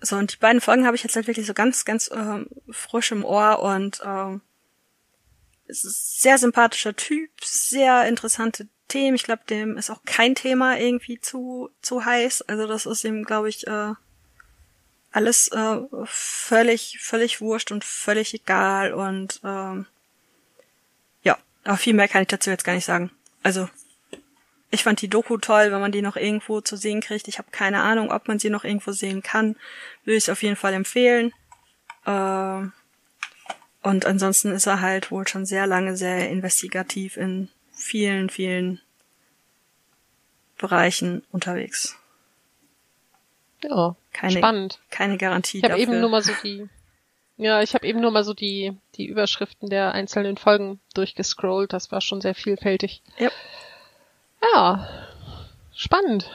so, und die beiden Folgen habe ich jetzt halt wirklich so ganz, ganz ähm, frisch im Ohr und ist sehr sympathischer Typ, sehr interessante Themen. Ich glaube, dem ist auch kein Thema irgendwie zu, zu heiß. Also das ist ihm, glaube ich, äh, alles äh, völlig, völlig wurscht und völlig egal und ähm, ja, aber viel mehr kann ich dazu jetzt gar nicht sagen. Also ich fand die Doku toll, wenn man die noch irgendwo zu sehen kriegt. Ich habe keine Ahnung, ob man sie noch irgendwo sehen kann. Würde ich auf jeden Fall empfehlen. Äh, und ansonsten ist er halt wohl schon sehr lange sehr investigativ in vielen, vielen Bereichen unterwegs. Ja, Keine, spannend. keine Garantie Ich habe dafür. eben nur mal so die, ja, ich habe eben nur mal so die, die Überschriften der einzelnen Folgen durchgescrollt. Das war schon sehr vielfältig. Ja. Ja, spannend.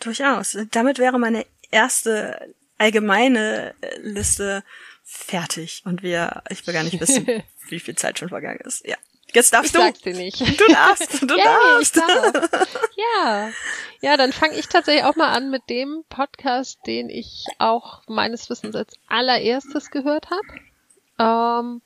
Durchaus. Damit wäre meine erste allgemeine Liste fertig. Und wir, ich will gar nicht wissen, wie viel Zeit schon vergangen ist. Ja. Jetzt darfst Ich du. dir nicht. Du darfst, du ich darfst. darf. Ja, ja, dann fange ich tatsächlich auch mal an mit dem Podcast, den ich auch meines Wissens als allererstes gehört habe. Ähm,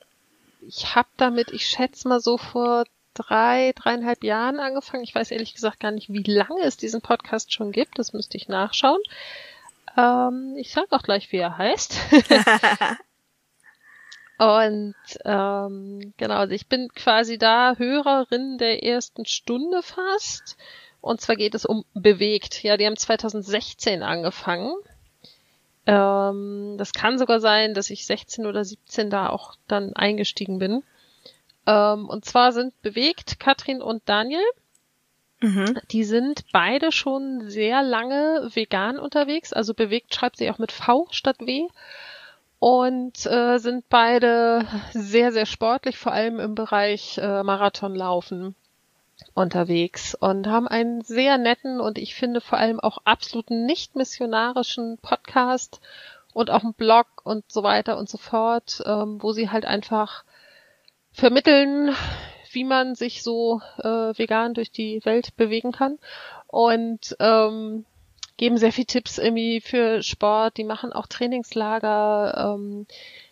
ich habe damit, ich schätze mal so vor drei, dreieinhalb Jahren angefangen. Ich weiß ehrlich gesagt gar nicht, wie lange es diesen Podcast schon gibt. Das müsste ich nachschauen. Ähm, ich sag auch gleich, wie er heißt. Und ähm, genau, also ich bin quasi da Hörerin der ersten Stunde fast. Und zwar geht es um Bewegt. Ja, die haben 2016 angefangen. Ähm, das kann sogar sein, dass ich 16 oder 17 da auch dann eingestiegen bin. Ähm, und zwar sind Bewegt Katrin und Daniel. Mhm. Die sind beide schon sehr lange vegan unterwegs. Also bewegt schreibt sie auch mit V statt W. Und äh, sind beide sehr, sehr sportlich, vor allem im Bereich äh, Marathonlaufen unterwegs und haben einen sehr netten und ich finde vor allem auch absolut nicht missionarischen Podcast und auch einen Blog und so weiter und so fort, ähm, wo sie halt einfach vermitteln, wie man sich so äh, vegan durch die Welt bewegen kann. Und ähm, geben sehr viel Tipps irgendwie für Sport. Die machen auch Trainingslager, ähm,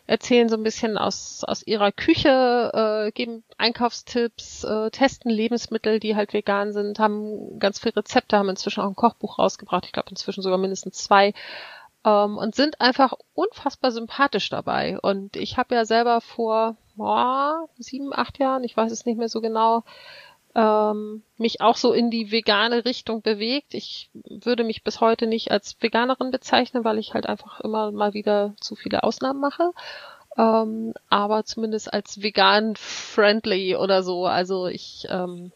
erzählen so ein bisschen aus aus ihrer Küche, äh, geben Einkaufstipps, äh, testen Lebensmittel, die halt vegan sind, haben ganz viele Rezepte, haben inzwischen auch ein Kochbuch rausgebracht. Ich glaube inzwischen sogar mindestens zwei. Ähm, und sind einfach unfassbar sympathisch dabei. Und ich habe ja selber vor boah, sieben, acht Jahren, ich weiß es nicht mehr so genau, ähm, mich auch so in die vegane Richtung bewegt. Ich würde mich bis heute nicht als Veganerin bezeichnen, weil ich halt einfach immer mal wieder zu viele Ausnahmen mache. ähm, aber zumindest als vegan friendly oder so. Also ich ähm,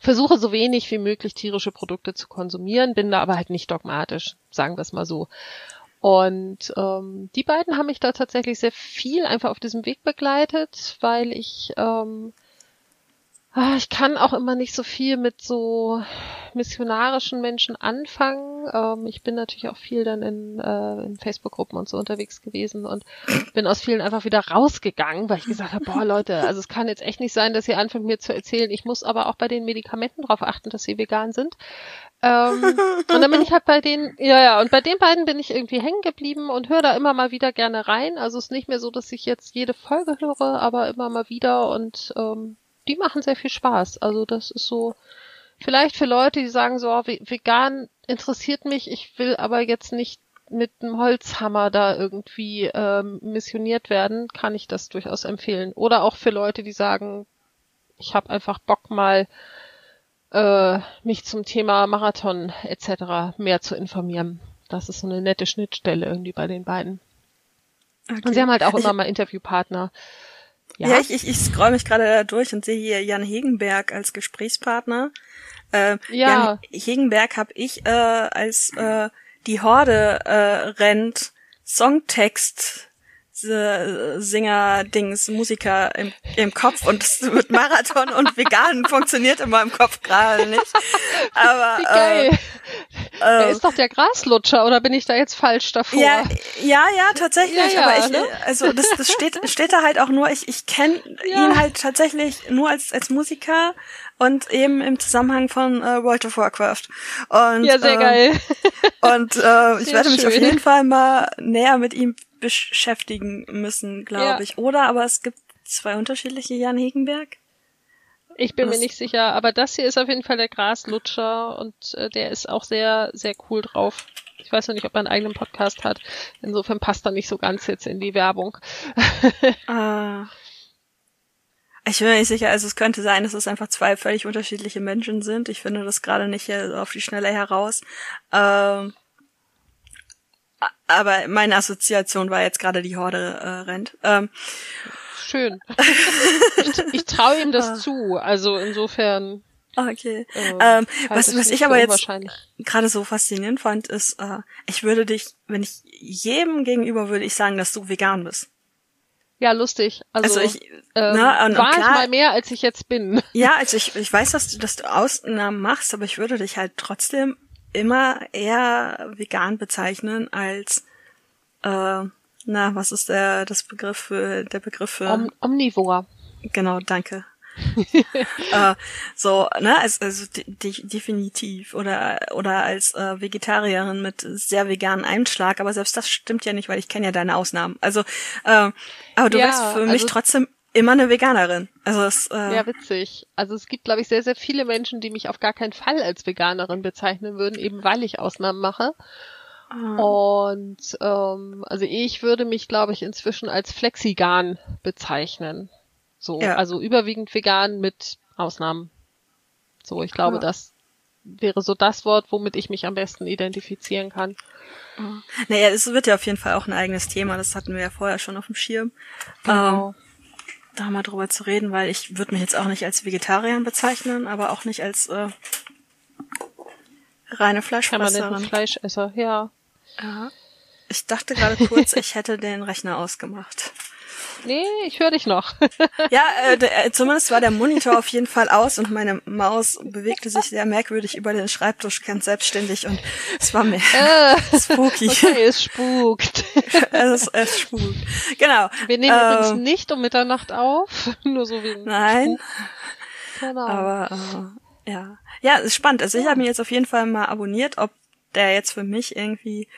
versuche so wenig wie möglich tierische Produkte zu konsumieren, bin da aber halt nicht dogmatisch, sagen wir es mal so. Und ähm, die beiden haben mich da tatsächlich sehr viel einfach auf diesem Weg begleitet, weil ich ähm, ich kann auch immer nicht so viel mit so missionarischen Menschen anfangen. Ähm, ich bin natürlich auch viel dann in, äh, in Facebook-Gruppen und so unterwegs gewesen und bin aus vielen einfach wieder rausgegangen, weil ich gesagt habe, boah Leute, also es kann jetzt echt nicht sein, dass ihr anfangt mir zu erzählen, ich muss aber auch bei den Medikamenten darauf achten, dass sie vegan sind. Ähm, und dann bin ich halt bei den, ja, ja, und bei den beiden bin ich irgendwie hängen geblieben und höre da immer mal wieder gerne rein. Also es ist nicht mehr so, dass ich jetzt jede Folge höre, aber immer mal wieder und ähm, die machen sehr viel Spaß. Also das ist so, vielleicht für Leute, die sagen so, oh, vegan interessiert mich, ich will aber jetzt nicht mit einem Holzhammer da irgendwie ähm, missioniert werden, kann ich das durchaus empfehlen. Oder auch für Leute, die sagen, ich habe einfach Bock mal äh, mich zum Thema Marathon etc. mehr zu informieren. Das ist so eine nette Schnittstelle irgendwie bei den beiden. Okay. Und sie haben halt auch immer mal Interviewpartner. Ja, ja ich, ich, ich scroll mich gerade da durch und sehe hier Jan Hegenberg als Gesprächspartner. Äh, ja. Jan Hegenberg habe ich äh, als äh, die Horde äh, rennt Songtext Singer-Dings, Musiker im, im Kopf und es mit Marathon und Vegan funktioniert in meinem Kopf gerade nicht. Aber Wie geil. Äh, er ist doch der Graslutscher oder bin ich da jetzt falsch davor? Ja, ja, ja tatsächlich. Ja, ja, aber ich, ne? also das, das steht, steht da halt auch nur. Ich, ich kenne ja. ihn halt tatsächlich nur als als Musiker und eben im Zusammenhang von äh, World of Warcraft. Und, ja, sehr äh, geil. Und äh, ich werde mich schön. auf jeden Fall mal näher mit ihm beschäftigen müssen, glaube ja. ich. Oder aber es gibt zwei unterschiedliche Jan Hegenberg. Ich bin Was? mir nicht sicher, aber das hier ist auf jeden Fall der Graslutscher und äh, der ist auch sehr, sehr cool drauf. Ich weiß noch nicht, ob er einen eigenen Podcast hat. Insofern passt er nicht so ganz jetzt in die Werbung. ah. Ich bin mir nicht sicher, also es könnte sein, dass es einfach zwei völlig unterschiedliche Menschen sind. Ich finde das gerade nicht auf die Schnelle heraus. Ähm, aber meine Assoziation war jetzt gerade die Horde äh, rennt. Ähm, Schön. ich, ich traue ihm das ah. zu. Also insofern. Okay. Äh, ähm, was, was ich aber jetzt gerade so faszinierend fand, ist, äh, ich würde dich, wenn ich jedem gegenüber würde ich sagen, dass du vegan bist. Ja, lustig. Also, also ich ähm, na, und, war und klar, ich mal mehr, als ich jetzt bin. Ja, also ich, ich weiß, dass du, dass du Ausnahmen machst, aber ich würde dich halt trotzdem immer eher vegan bezeichnen als äh, na, was ist der das Begriff für der Begriff für Om Omnivor. Genau, danke. äh, so, ne, also, also de definitiv oder oder als äh, Vegetarierin mit sehr veganen Einschlag, aber selbst das stimmt ja nicht, weil ich kenne ja deine Ausnahmen. Also, äh, aber du ja, wärst für mich also trotzdem immer eine Veganerin. Also es, äh ja, witzig. Also es gibt, glaube ich, sehr, sehr viele Menschen, die mich auf gar keinen Fall als Veganerin bezeichnen würden, eben weil ich Ausnahmen mache. Ah. Und ähm, also ich würde mich, glaube ich, inzwischen als Flexigan bezeichnen. So, ja. also überwiegend vegan mit Ausnahmen. So, ich glaube, ja. das wäre so das Wort, womit ich mich am besten identifizieren kann. Naja, es wird ja auf jeden Fall auch ein eigenes Thema, das hatten wir ja vorher schon auf dem Schirm. Genau. Ähm, da mal drüber zu reden, weil ich würde mich jetzt auch nicht als Vegetarier bezeichnen, aber auch nicht als äh, reine Fleischfresserin. Fleischesser, ja. Ja. Ich dachte gerade kurz, ich hätte den Rechner ausgemacht. Nee, ich höre dich noch. ja, äh, äh, zumindest war der Monitor auf jeden Fall aus und meine Maus bewegte sich sehr merkwürdig über den Schreibtisch ganz selbstständig und es war mir äh, spooky. Okay, es spukt. es, es spukt. Genau. Wir nehmen äh, übrigens nicht um Mitternacht auf, nur so wie Nein. Genau. Aber äh, ja. Ja, ist spannend. Also ich habe mir jetzt auf jeden Fall mal abonniert, ob der jetzt für mich irgendwie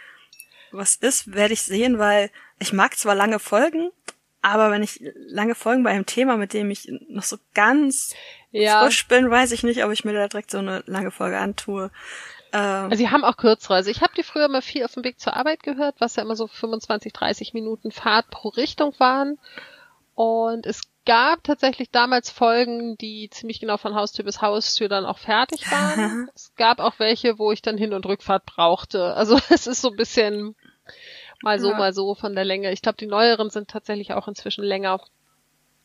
was ist, werde ich sehen, weil ich mag zwar lange Folgen, aber wenn ich lange Folgen bei einem Thema, mit dem ich noch so ganz ja. frisch bin, weiß ich nicht, ob ich mir da direkt so eine lange Folge antue. Ähm, also sie haben auch kürzere. Also ich habe die früher mal viel auf dem Weg zur Arbeit gehört, was ja immer so 25, 30 Minuten Fahrt pro Richtung waren. Und es gab tatsächlich damals Folgen, die ziemlich genau von Haustür bis Haustür dann auch fertig waren. es gab auch welche, wo ich dann Hin- und Rückfahrt brauchte. Also es ist so ein bisschen mal so, Ja. mal so von der Länge. Ich glaube, die neueren sind tatsächlich auch inzwischen länger.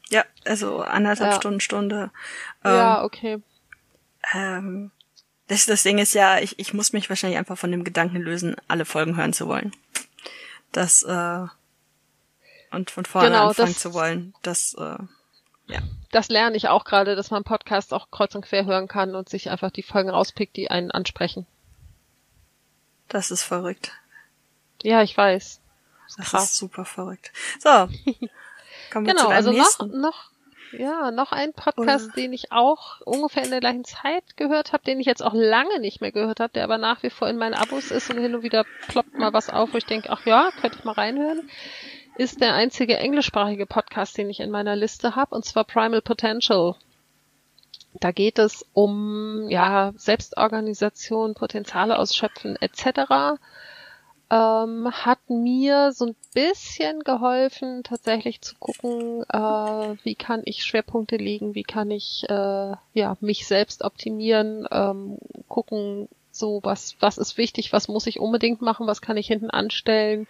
Ja, also anderthalb Ja. Stunden, Stunde. Ähm, ja, okay. ähm, das, das Ding ist ja, ich, ich muss mich wahrscheinlich einfach von dem Gedanken lösen, alle Folgen hören zu wollen. Das, äh, und von vorne Genau, anfangen das- zu wollen. Das, äh, Das lerne ich auch gerade, dass man Podcasts auch kreuz und quer hören kann und sich einfach die Folgen rauspickt, die einen ansprechen. das ist verrückt. Ja, ich weiß. Das Krass. ist super verrückt. So. Kommen wir Genau, zu also noch, noch, ja, noch ein Podcast, Oder- den ich auch ungefähr in der gleichen Zeit gehört habe, den ich jetzt auch lange nicht mehr gehört habe, der aber nach wie vor in meinen Abos ist und hin und wieder ploppt mal was auf, wo ich denke, ach ja, könnte ich mal reinhören, ist der einzige englischsprachige Podcast, den ich in meiner Liste habe, und zwar Primal Potential. Da geht es um ja Selbstorganisation, Potenziale ausschöpfen etc ähm, hat mir so ein bisschen geholfen, tatsächlich zu gucken, äh, wie kann ich Schwerpunkte legen, wie kann ich äh, ja mich selbst optimieren, ähm, gucken, so was was ist wichtig, was muss ich unbedingt machen, was kann ich hinten anstellen,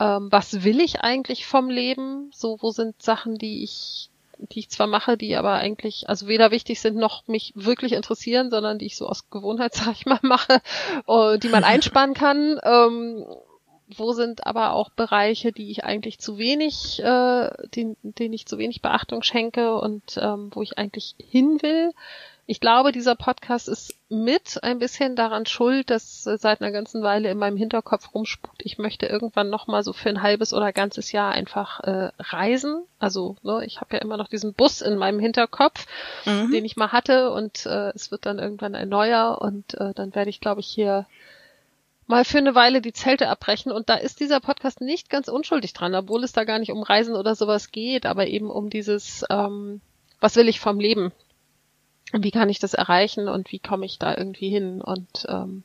ähm, was will ich eigentlich vom Leben, so wo sind Sachen, die ich die ich zwar mache, die aber eigentlich also weder wichtig sind noch mich wirklich interessieren, sondern die ich so aus Gewohnheit, sag ich mal, mache, äh, die man einsparen kann. Ähm, wo sind aber auch Bereiche, die ich eigentlich zu wenig, äh, den, denen ich zu wenig Beachtung schenke und ähm, wo ich eigentlich hin will. Ich glaube, dieser Podcast ist mit ein bisschen daran schuld, dass seit einer ganzen Weile in meinem Hinterkopf rumspukt. Ich möchte irgendwann noch mal so für ein halbes oder ganzes Jahr einfach äh, reisen. Also ne, ich habe ja immer noch diesen Bus in meinem Hinterkopf, Mhm. den ich mal hatte und äh, es wird dann irgendwann ein neuer und äh, dann werde ich, glaube ich, hier mal für eine Weile die Zelte abbrechen und da ist dieser Podcast nicht ganz unschuldig dran, obwohl es da gar nicht um Reisen oder sowas geht, aber eben um dieses, ähm, was will ich vom Leben? Wie kann ich das erreichen und wie komme ich da irgendwie hin? Und ähm,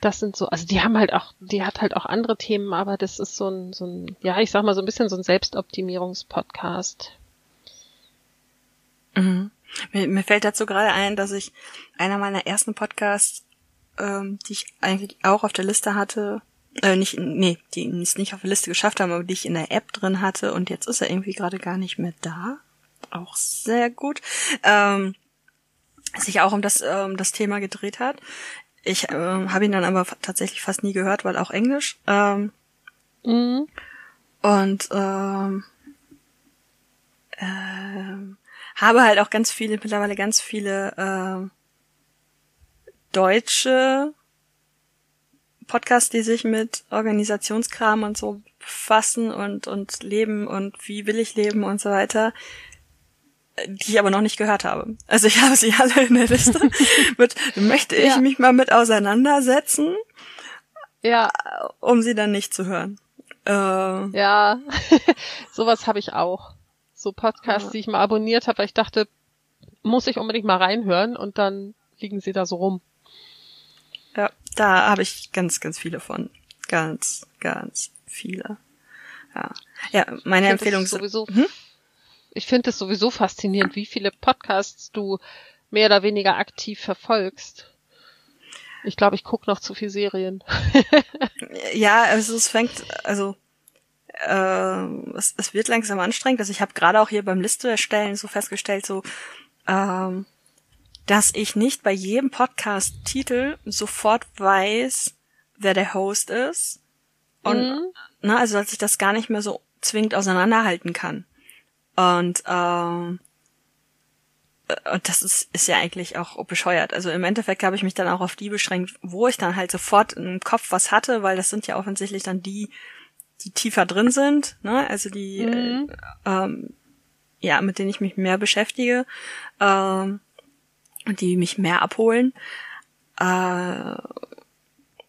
das sind so, also die haben halt auch, die hat halt auch andere Themen, aber das ist so ein, so ein, ja, ich sag mal so ein bisschen so ein Selbstoptimierungspodcast. Mhm. Mir, mir fällt dazu gerade ein, dass ich einer meiner ersten Podcasts, ähm, die ich eigentlich auch auf der Liste hatte, äh, nicht, nee, die es nicht auf der Liste geschafft haben, aber die ich in der App drin hatte und jetzt ist er irgendwie gerade gar nicht mehr da. Auch sehr gut. Ähm, sich auch um das, ähm, das Thema gedreht hat. Ich ähm, habe ihn dann aber tatsächlich fast nie gehört, weil auch Englisch. Ähm, Mhm. und ähm, ähm, habe halt auch ganz viele, mittlerweile ganz viele ähm, deutsche Podcasts, die sich mit Organisationskram und so befassen und, und leben und wie will ich leben und so weiter, äh, die ich aber noch nicht gehört habe. Also ich habe sie alle in der Liste. mit, möchte ich Ja. mich mal mit auseinandersetzen, Ja, um sie dann nicht zu hören. Äh, Ja, sowas habe ich auch. So Podcasts, Ja. die ich mal abonniert habe, weil ich dachte, muss ich unbedingt mal reinhören und dann liegen sie da so rum. Ja, da habe ich ganz, ganz viele von. Ganz, ganz viele. Ja, ja meine Empfehlung ist sowieso, Hm? Ich finde es sowieso faszinierend, wie viele Podcasts du mehr oder weniger aktiv verfolgst. Ich glaube, ich gucke noch zu viel Serien. Ja, also es fängt, also äh, es, es wird langsam anstrengend. Also ich habe gerade auch hier beim Liste erstellen so festgestellt, so ähm, dass ich nicht bei jedem Podcast-Titel sofort weiß, wer der Host ist. Und Mhm. ne, also dass ich das gar nicht mehr so zwingend auseinanderhalten kann. Und ähm, äh, und das ist, ist ja eigentlich auch bescheuert. Also im Endeffekt habe ich mich dann auch auf die beschränkt, wo ich dann halt sofort im Kopf was hatte, weil das sind ja offensichtlich dann die, die tiefer drin sind, ne? Also die, Mhm. äh, ähm, ja, mit denen ich mich mehr beschäftige ähm, und die mich mehr abholen. Äh,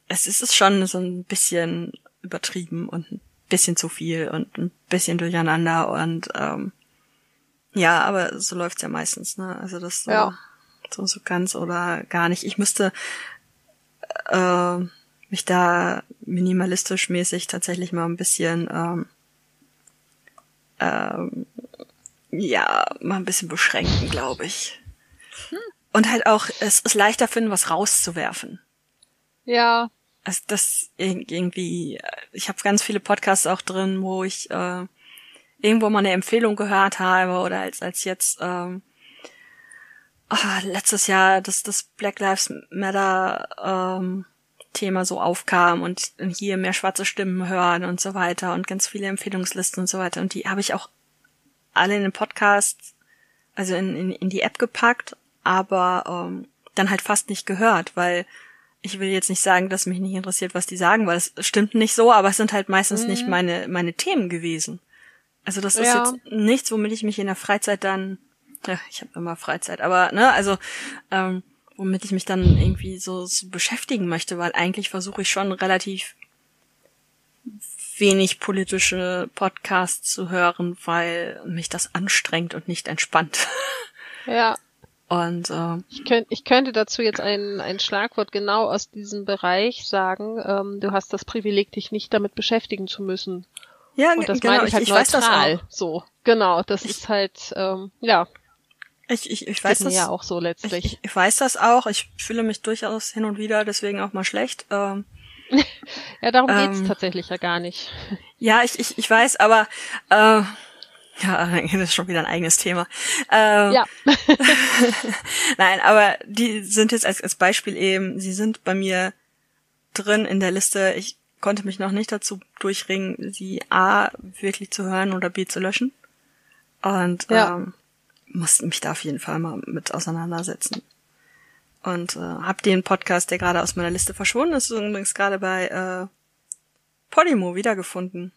es ist es schon so ein bisschen übertrieben und ein bisschen zu viel und ein bisschen durcheinander und ähm, ja, aber so läuft's ja meistens, ne? Also das so, Ja. so, so ganz oder gar nicht. Ich müsste äh, mich da minimalistisch mäßig tatsächlich mal ein bisschen ähm, ähm, ja, mal ein bisschen beschränken, glaube ich. Und halt auch, es ist leichter finden, was rauszuwerfen. Ja, Also das ir- irgendwie, ich habe ganz viele Podcasts auch drin, wo ich äh, irgendwo mal eine Empfehlung gehört habe oder als als jetzt ähm, oh, letztes Jahr das das Black Lives Matter ähm, Thema so aufkam und hier mehr schwarze Stimmen hören und so weiter und ganz viele Empfehlungslisten und so weiter und die habe ich auch alle in den Podcast, also in, in, in die App gepackt, aber ähm, dann halt fast nicht gehört, weil ich will jetzt nicht sagen, dass mich nicht interessiert, was die sagen, weil es stimmt nicht so, aber es sind halt meistens mhm. nicht meine, meine Themen gewesen. Also das ist ja. jetzt nichts, womit ich mich in der Freizeit dann, ja, ich habe immer Freizeit, aber ne, also ähm, womit ich mich dann irgendwie so, so beschäftigen möchte, weil eigentlich versuche ich schon relativ wenig politische Podcasts zu hören, weil mich das anstrengt und nicht entspannt. Ja. Und äh, ich, könnt, ich könnte dazu jetzt ein, ein Schlagwort genau aus diesem Bereich sagen. Ähm, du hast das Privileg, dich nicht damit beschäftigen zu müssen. Ja, und das genau. meine ich halt ich, ich neutral. Weiß das auch. So, genau. Das ich, ist halt, ähm, ja. Ich, ich, ich weiß das ja auch so letztlich. Ich, ich weiß das auch. Ich fühle mich durchaus hin und wieder deswegen auch mal schlecht. Ähm, ja, darum ähm, geht's tatsächlich ja gar nicht. Ja, ich, ich, ich weiß, aber äh, ja, das ist schon wieder ein eigenes Thema. Ähm, ja. Nein, aber die sind jetzt als, als Beispiel eben, sie sind bei mir drin in der Liste. Ich konnte mich noch nicht dazu durchringen, sie A wirklich zu hören oder B zu löschen. Und ja. ähm, musste mich da auf jeden Fall mal mit auseinandersetzen. Und äh, hab den Podcast, der gerade aus meiner Liste verschwunden ist, übrigens gerade bei äh, Podimo wiedergefunden.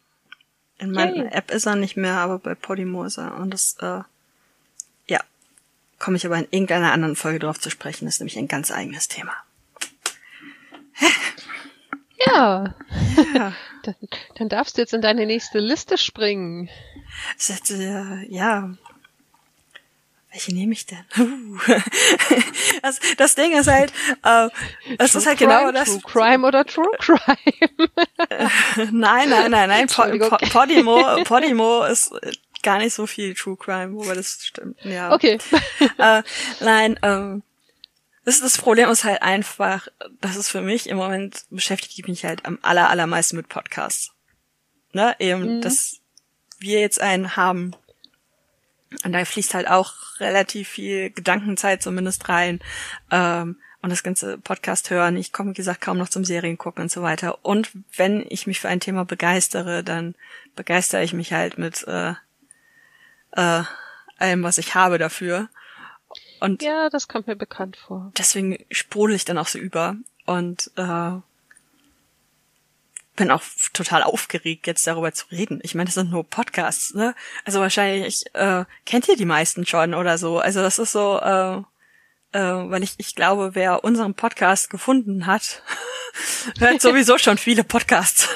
In meiner hey. App ist er nicht mehr, aber bei Podimo ist er. Und das, äh, ja, komme ich aber in irgendeiner anderen Folge drauf zu sprechen. Das ist nämlich ein ganz eigenes Thema. Ja. ja. dann, dann darfst du jetzt in deine nächste Liste springen. Äh, ja, welche nehme ich denn? das, das Ding ist halt, äh, es ist halt Crime, genau das. True Crime oder True Crime? nein, nein, nein, nein. Po po Podimo, Podimo ist gar nicht so viel True Crime, wobei das stimmt. Ja. Okay. äh, nein, ähm, das, das Problem ist halt einfach, das ist für mich im Moment beschäftigt ich mich halt am aller, allermeisten mit Podcasts. Ne, eben, mhm. dass wir jetzt einen haben, und da fließt halt auch relativ viel Gedankenzeit zumindest rein. Ähm, und das ganze Podcast hören. Ich komme, wie gesagt, kaum noch zum Serien gucken und so weiter. Und wenn ich mich für ein Thema begeistere, dann begeistere ich mich halt mit äh, äh, allem, was ich habe dafür. Und ja, das kommt mir bekannt vor. Deswegen sprudel ich dann auch so über. Und äh, bin auch total aufgeregt, jetzt darüber zu reden. Ich meine, das sind nur Podcasts, ne? Also wahrscheinlich äh, kennt ihr die meisten schon oder so. Also das ist so, äh, äh, weil ich, ich glaube, wer unseren Podcast gefunden hat, hört sowieso schon viele Podcasts.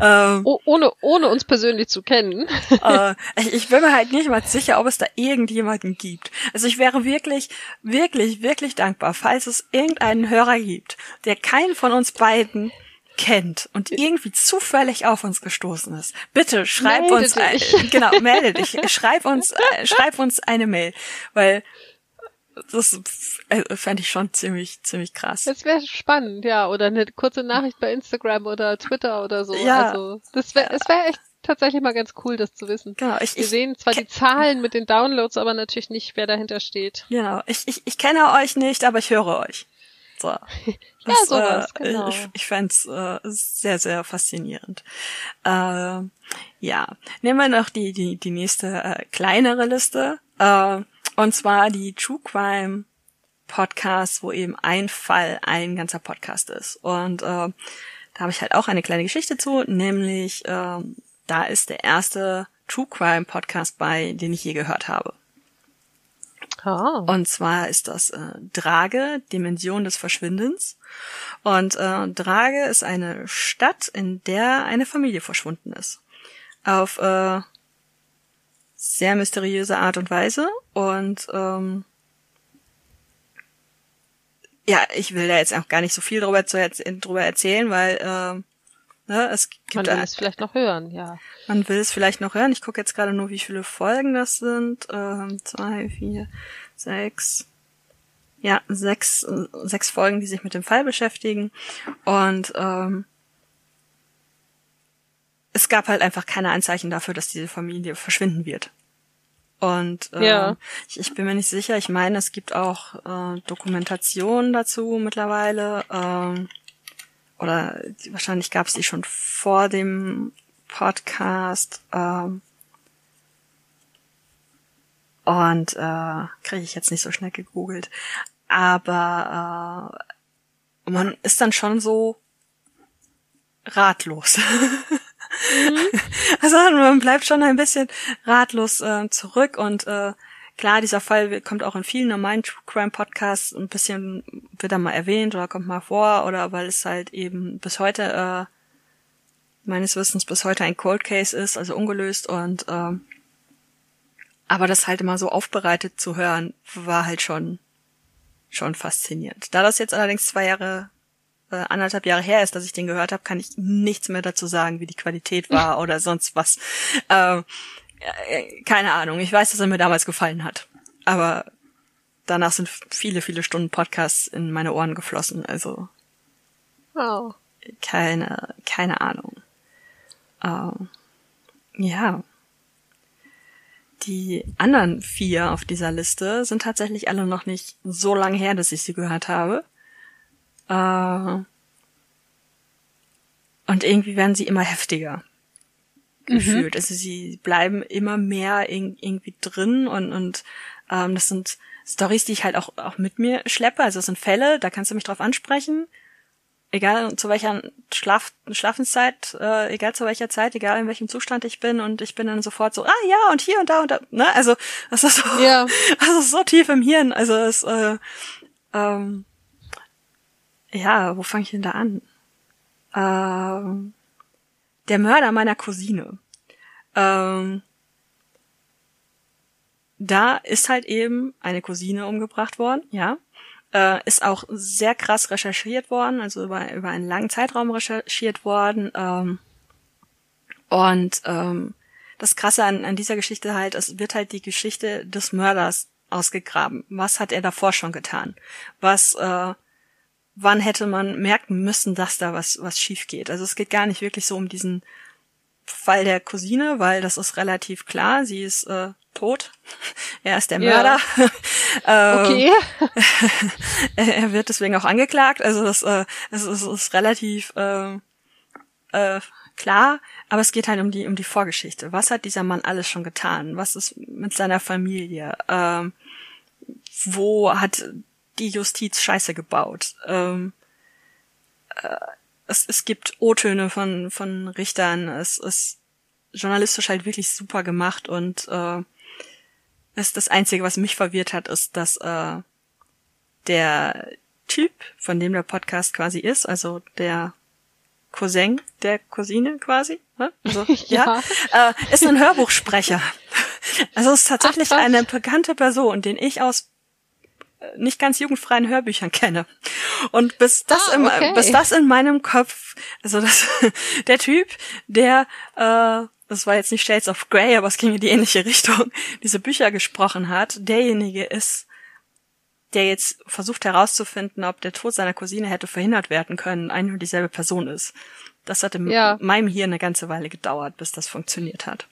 Ähm, oh, ohne, ohne uns persönlich zu kennen. äh, ich, ich bin mir halt nicht mal sicher, ob es da irgendjemanden gibt. Also ich wäre wirklich, wirklich, wirklich dankbar, falls es irgendeinen Hörer gibt, der keinen von uns beiden kennt und irgendwie zufällig auf uns gestoßen ist, bitte schreib melde uns ein, genau, melde dich, schreib uns, äh, schreib uns eine Mail, weil das äh, fände ich schon ziemlich, ziemlich krass. Das wäre spannend, ja, oder eine kurze Nachricht bei Instagram oder Twitter oder so. Ja. Also, das wäre, es wäre echt tatsächlich mal ganz cool, das zu wissen. Genau, ich, Wir ich, sehen zwar die Zahlen mit den Downloads, aber natürlich nicht, wer dahinter steht. Genau, ich, ich, ich kenne euch nicht, aber ich höre euch. So. Das, ja, sowas, äh, genau. Ich, ich fände äh, sehr, sehr faszinierend. Äh, ja, nehmen wir noch die, die, die nächste äh, kleinere Liste. Äh, und zwar die True Crime Podcasts, wo eben ein Fall ein ganzer Podcast ist. Und äh, da habe ich halt auch eine kleine Geschichte zu, nämlich äh, da ist der erste True Crime Podcast bei, den ich je gehört habe. Oh. Und zwar ist das äh, Drage, Dimension des Verschwindens. Und äh, Drage ist eine Stadt, in der eine Familie verschwunden ist. Auf äh, sehr mysteriöse Art und Weise. Und ähm, ja, ich will da jetzt auch gar nicht so viel drüber, zu, drüber erzählen, weil äh, Ne, es gibt man will es vielleicht noch hören, ja. Man will es vielleicht noch hören. Ich gucke jetzt gerade nur, wie viele Folgen das sind. Ähm, zwei, vier, sechs. Ja, sechs, sechs Folgen, die sich mit dem Fall beschäftigen. Und ähm, es gab halt einfach keine Anzeichen dafür, dass diese Familie verschwinden wird. Und äh, Ja. ich, ich bin mir nicht sicher. Ich meine, es gibt auch äh, Dokumentationen dazu mittlerweile. Ähm, oder wahrscheinlich gab es die schon vor dem Podcast. Ähm, und äh, kriege ich jetzt nicht so schnell gegoogelt. Aber äh, man ist dann schon so ratlos. Also man bleibt schon ein bisschen ratlos äh, zurück und äh, klar, dieser Fall kommt auch in vielen normalen True Crime Podcasts ein bisschen wird er mal erwähnt oder kommt mal vor oder weil es halt eben bis heute äh, meines Wissens bis heute ein Cold Case ist, also ungelöst und ähm, aber das halt immer so aufbereitet zu hören, war halt schon schon faszinierend. Da das jetzt allerdings zwei Jahre äh, anderthalb Jahre her ist, dass ich den gehört habe, kann ich nichts mehr dazu sagen, wie die Qualität war oder sonst was. Ähm, äh, keine Ahnung. Ich weiß, dass er mir damals gefallen hat. Aber danach sind viele, viele Stunden Podcasts in meine Ohren geflossen. Also Oh. keine, keine Ahnung. Ähm, ja. Die anderen vier auf dieser Liste sind tatsächlich alle noch nicht so lange her, dass ich sie gehört habe. Äh, und irgendwie werden sie immer heftiger gefühlt. Also sie bleiben immer mehr in, irgendwie drin und, und ähm, das sind Stories, die ich halt auch, auch mit mir schleppe. Also es sind Fälle, da kannst du mich drauf ansprechen. Egal zu welcher Schlaf Schlafenszeit, äh, egal zu welcher Zeit, egal in welchem Zustand ich bin und ich bin dann sofort so, ah ja, und hier und da und da, ne? Also das ist so, Ja. das ist so tief im Hirn. Also es, äh, ähm, ja, wo fange ich denn da an? Ähm, der Mörder meiner Cousine. Ähm, da ist halt eben eine Cousine umgebracht worden, ja. Äh, ist auch sehr krass recherchiert worden, also über, über einen langen Zeitraum recherchiert worden. Ähm, und ähm, das Krasse an, an dieser Geschichte halt, es wird halt die Geschichte des Mörders ausgegraben. Was hat er davor schon getan? Was, äh, wann hätte man merken müssen, dass da was, was schief geht? Also es geht gar nicht wirklich so um diesen Fall der Cousine, weil das ist relativ klar. Sie ist äh, tot. Er ist der Ja. Mörder. Ähm, Okay. er wird deswegen auch angeklagt. Also das, äh, es ist, es ist relativ äh, äh, klar, aber es geht halt um die um die Vorgeschichte. Was hat dieser Mann alles schon getan? Was ist mit seiner Familie? Ähm, wo hat die Justiz Scheiße gebaut? Ähm, äh, es, es gibt O-Töne von von Richtern. Es ist journalistisch halt wirklich super gemacht und äh, das, das Einzige, was mich verwirrt hat, ist, dass äh, der Typ, von dem der Podcast quasi ist, also der Cousin der Cousine quasi, ne? also, ja, Ja. äh, ist ein Hörbuchsprecher. Also es ist tatsächlich Ach, eine bekannte Person, den ich aus nicht ganz jugendfreien Hörbüchern kenne. Und bis das Ah, im, okay. bis das in meinem Kopf, also das, der Typ, der, äh, das war jetzt nicht Shades of Grey, aber es ging in die ähnliche Richtung, diese Bücher gesprochen hat, derjenige ist, der jetzt versucht herauszufinden, ob der Tod seiner Cousine hätte verhindert werden können, eine und dieselbe Person ist. Das hat in Ja. meinem Hirn eine ganze Weile gedauert, bis das funktioniert hat.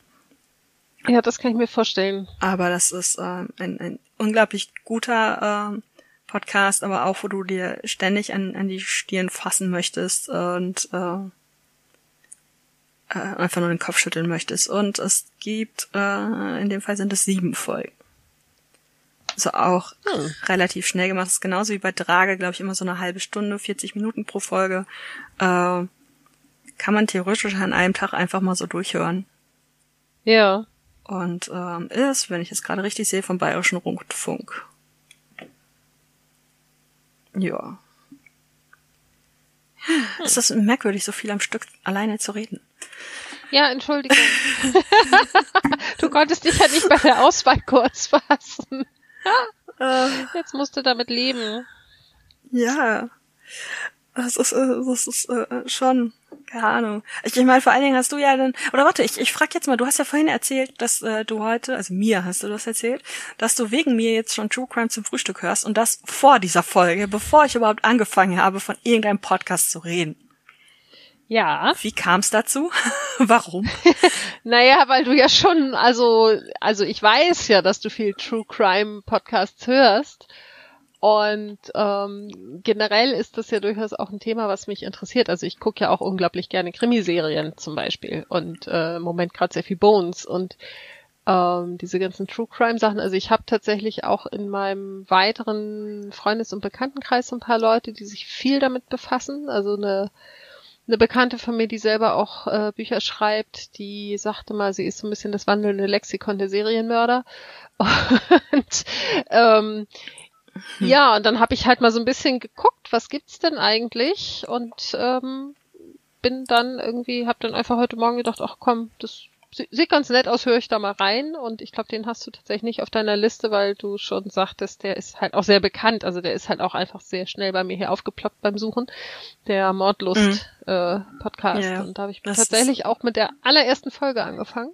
Ja, das kann ich mir vorstellen. Aber das ist ähm, ein, ein unglaublich guter ähm, Podcast, aber auch, wo du dir ständig an, an die Stirn fassen möchtest und äh, äh, einfach nur den Kopf schütteln möchtest. Und es gibt, äh, in dem Fall sind es sieben Folgen. Also auch Hm. relativ schnell gemacht. Das ist genauso wie bei Drage, glaube ich, immer so eine halbe Stunde, 40 Minuten pro Folge. Äh, kann man theoretisch an einem Tag einfach mal so durchhören. Ja. Und ähm, ist, wenn ich es gerade richtig sehe, vom Bayerischen Rundfunk. Ja. Es ist merkwürdig, so viel am Stück alleine zu reden. Ja, Entschuldigung. du konntest dich ja nicht bei der Auswahl kurz fassen. Äh, Jetzt musst du damit leben. ja. Das ist, äh, das ist äh, schon, keine Ahnung. Ich, ich meine, vor allen Dingen hast du ja dann, oder warte, ich, ich frag jetzt mal, du hast ja vorhin erzählt, dass äh, du heute, also mir hast du das erzählt, dass du wegen mir jetzt schon True Crime zum Frühstück hörst und das vor dieser Folge, bevor ich überhaupt angefangen habe, von irgendeinem Podcast zu reden. Ja. Wie kam es dazu? Warum? naja, weil du ja schon, also, also ich weiß ja, dass du viel True Crime Podcasts hörst. Und ähm, generell ist das ja durchaus auch ein Thema, was mich interessiert. Also ich gucke ja auch unglaublich gerne Krimiserien zum Beispiel und äh, im Moment gerade sehr viel Bones und ähm, diese ganzen True Crime Sachen. Also ich habe tatsächlich auch in meinem weiteren Freundes- und Bekanntenkreis ein paar Leute, die sich viel damit befassen. Also eine eine Bekannte von mir, die selber auch äh, Bücher schreibt, die sagte mal, sie ist so ein bisschen das wandelnde Lexikon der Serienmörder. Und ähm, hm. Ja, und dann habe ich halt mal so ein bisschen geguckt, was gibt's denn eigentlich? Und ähm, bin dann irgendwie, habe dann einfach heute Morgen gedacht, ach komm, das sieht ganz nett aus, höre ich da mal rein. Und ich glaube, den hast du tatsächlich nicht auf deiner Liste, weil du schon sagtest, der ist halt auch sehr bekannt. Also der ist halt auch einfach sehr schnell bei mir hier aufgeploppt beim Suchen. Der Mordlust mhm. äh, Podcast. Ja, und da habe ich tatsächlich auch mit der allerersten Folge angefangen.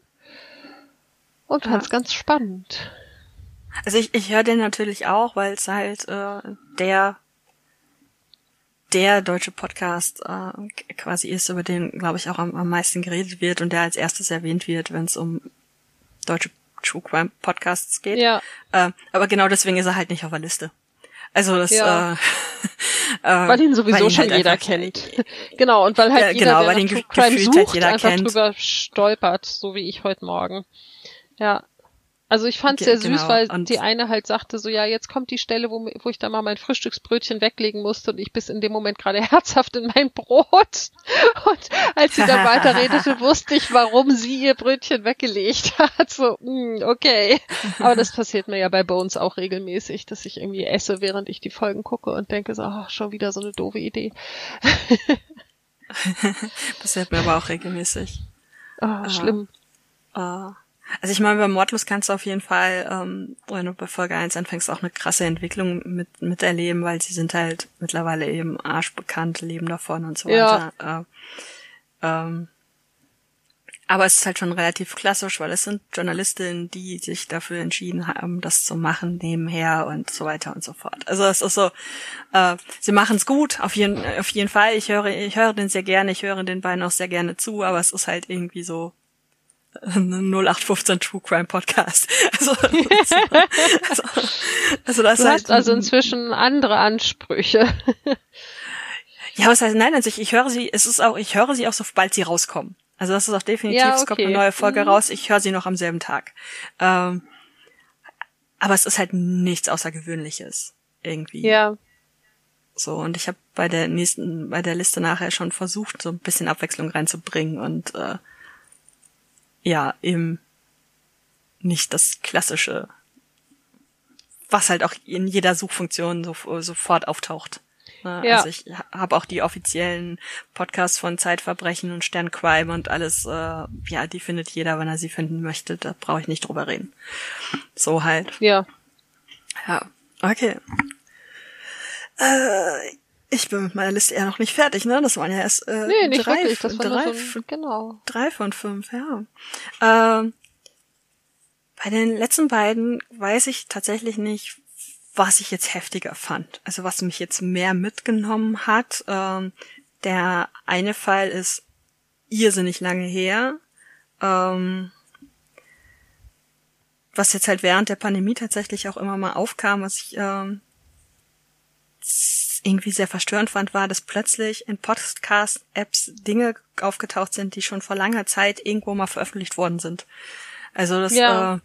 Und fand es ja. ganz spannend. Also ich, ich höre den natürlich auch, weil es halt äh, der der deutsche Podcast äh, quasi ist, über den, glaube ich, auch am, am meisten geredet wird und der als erstes erwähnt wird, wenn es um deutsche True Crime Podcasts geht. Ja. Äh, aber genau deswegen ist er halt nicht auf der Liste. Also das, ja. äh, äh, weil ihn sowieso weil schon halt jeder kennt. genau, und weil halt ja, jeder, genau, der weil ihn True Crime halt sucht, halt einfach kennt. drüber stolpert, so wie ich heute Morgen. Ja. Also ich fand es sehr genau. süß, weil und die eine halt sagte so, ja, jetzt kommt die Stelle, wo, wo ich da mal mein Frühstücksbrötchen weglegen musste und ich bis in dem Moment gerade herzhaft in mein Brot. Und als sie dann weiterredete, wusste ich, warum sie ihr Brötchen weggelegt hat. So, mh, hm, okay. Aber das passiert mir ja bei Bones auch regelmäßig, dass ich irgendwie esse, während ich die Folgen gucke und denke so, ach, schon wieder so eine doofe Idee. passiert mir aber auch regelmäßig. Oh, schlimm. Uh, also ich meine, bei Mordlos kannst du auf jeden Fall, ähm, wenn du bei Folge 1 anfängst, auch eine krasse Entwicklung mit miterleben, weil sie sind halt mittlerweile eben arschbekannt, leben davon und so ja. weiter. Äh, ähm, aber es ist halt schon relativ klassisch, weil es sind Journalistinnen, die sich dafür entschieden haben, das zu machen nebenher und so weiter und so fort. Also es ist so, äh, sie machen es gut, auf jeden, auf jeden Fall. Ich höre, ich höre den sehr gerne, ich höre den beiden auch sehr gerne zu, aber es ist halt irgendwie so, 0815 True Crime Podcast. Also, also, also das du heißt hast also inzwischen andere Ansprüche. ja, was heißt nein, also ich, ich höre sie, es ist auch, ich höre sie auch sobald sie rauskommen. Also das ist auch definitiv, ja, okay. es kommt eine neue Folge mhm. raus, ich höre sie noch am selben Tag. Ähm, aber es ist halt nichts Außergewöhnliches irgendwie. Ja. So, und ich habe bei der nächsten, bei der Liste nachher schon versucht, so ein bisschen Abwechslung reinzubringen und äh, ja, eben nicht das klassische, was halt auch in jeder Suchfunktion so, sofort auftaucht. Ne? Ja. Also ich habe auch die offiziellen Podcasts von Zeitverbrechen und Sterncrime und alles, äh, ja, die findet jeder, wenn er sie finden möchte. Da brauche ich nicht drüber reden. So halt. Ja. Ja, okay. Äh, ich bin mit meiner Liste eher noch nicht fertig, ne? Das waren ja erst äh, nee, nicht drei, wirklich. Das drei, so ein, genau. drei von fünf, ja. Ähm, bei den letzten beiden weiß ich tatsächlich nicht, was ich jetzt heftiger fand. Also was mich jetzt mehr mitgenommen hat. Ähm, der eine Fall ist irrsinnig lange her. Ähm, was jetzt halt während der Pandemie tatsächlich auch immer mal aufkam, was ich ähm, irgendwie sehr verstörend fand, war, dass plötzlich in Podcast-Apps Dinge aufgetaucht sind, die schon vor langer Zeit irgendwo mal veröffentlicht worden sind. Also das ja. äh,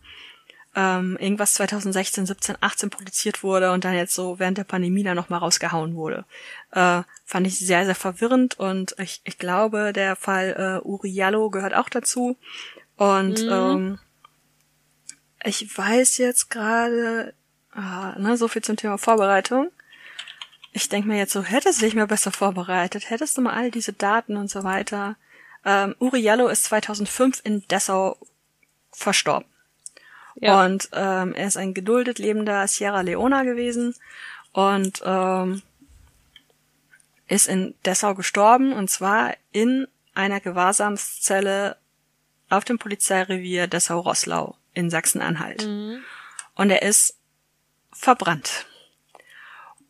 ähm, irgendwas 2016, 17, 18 produziert wurde und dann jetzt so während der Pandemie da nochmal rausgehauen wurde. Äh, fand ich sehr, sehr verwirrend und ich, ich glaube, der Fall äh, Uriallo gehört auch dazu. Und mhm. ähm, ich weiß jetzt gerade, äh, ne, so viel zum Thema Vorbereitung ich denke mir jetzt so, hättest du dich mal besser vorbereitet, hättest du mal all diese Daten und so weiter. Ähm, Uriallo ist 2005 in Dessau verstorben. Ja. Und ähm, er ist ein geduldet lebender Sierra Leona gewesen und ähm, ist in Dessau gestorben und zwar in einer Gewahrsamszelle auf dem Polizeirevier Dessau-Rosslau in Sachsen-Anhalt. Mhm. Und er ist verbrannt.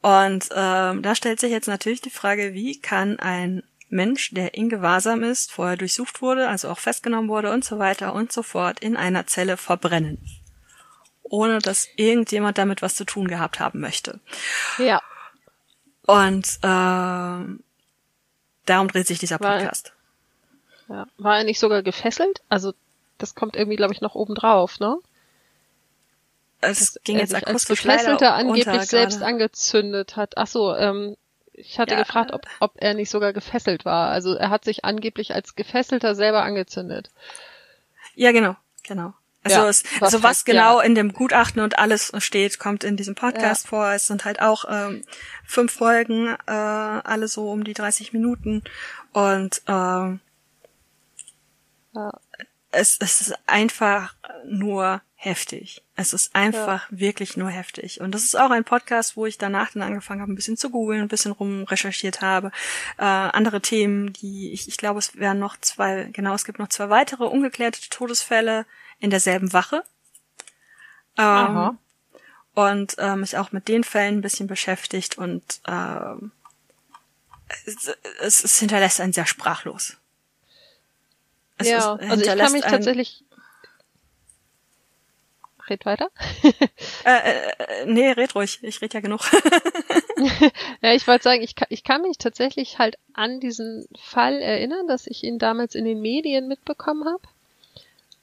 Und ähm, da stellt sich jetzt natürlich die Frage, wie kann ein Mensch, der in Gewahrsam ist, vorher durchsucht wurde, also auch festgenommen wurde und so weiter und so fort, in einer Zelle verbrennen. Ohne dass irgendjemand damit was zu tun gehabt haben möchte. Ja. Und äh, darum dreht sich dieser Podcast. War, ja. War er nicht sogar gefesselt? Also das kommt irgendwie, glaube ich, noch oben drauf, ne? Es das ging jetzt als Gefesselter angeblich selbst angezündet hat. Ach so, ähm, ich hatte ja. gefragt, ob, ob er nicht sogar gefesselt war. Also er hat sich angeblich als Gefesselter selber angezündet. Ja, genau, genau. Also, ja, es, also was genau ja. in dem Gutachten und alles steht, kommt in diesem Podcast ja. vor. Es sind halt auch ähm, fünf Folgen, äh, alle so um die 30 Minuten. Und ähm, es, es ist einfach nur heftig. Es ist einfach ja. wirklich nur heftig. Und das ist auch ein Podcast, wo ich danach dann angefangen habe, ein bisschen zu googeln, ein bisschen rum recherchiert habe. Äh, andere Themen, die ich, ich glaube, es wären noch zwei, genau, es gibt noch zwei weitere ungeklärte Todesfälle in derselben Wache. Ähm, und äh, mich auch mit den Fällen ein bisschen beschäftigt und äh, es, es, es hinterlässt einen sehr sprachlos. Es ja, ist, also ich kann mich tatsächlich red weiter. äh, äh, nee, red ruhig. Ich red ja genug. ja, ich wollte sagen, ich kann, ich kann mich tatsächlich halt an diesen Fall erinnern, dass ich ihn damals in den Medien mitbekommen habe.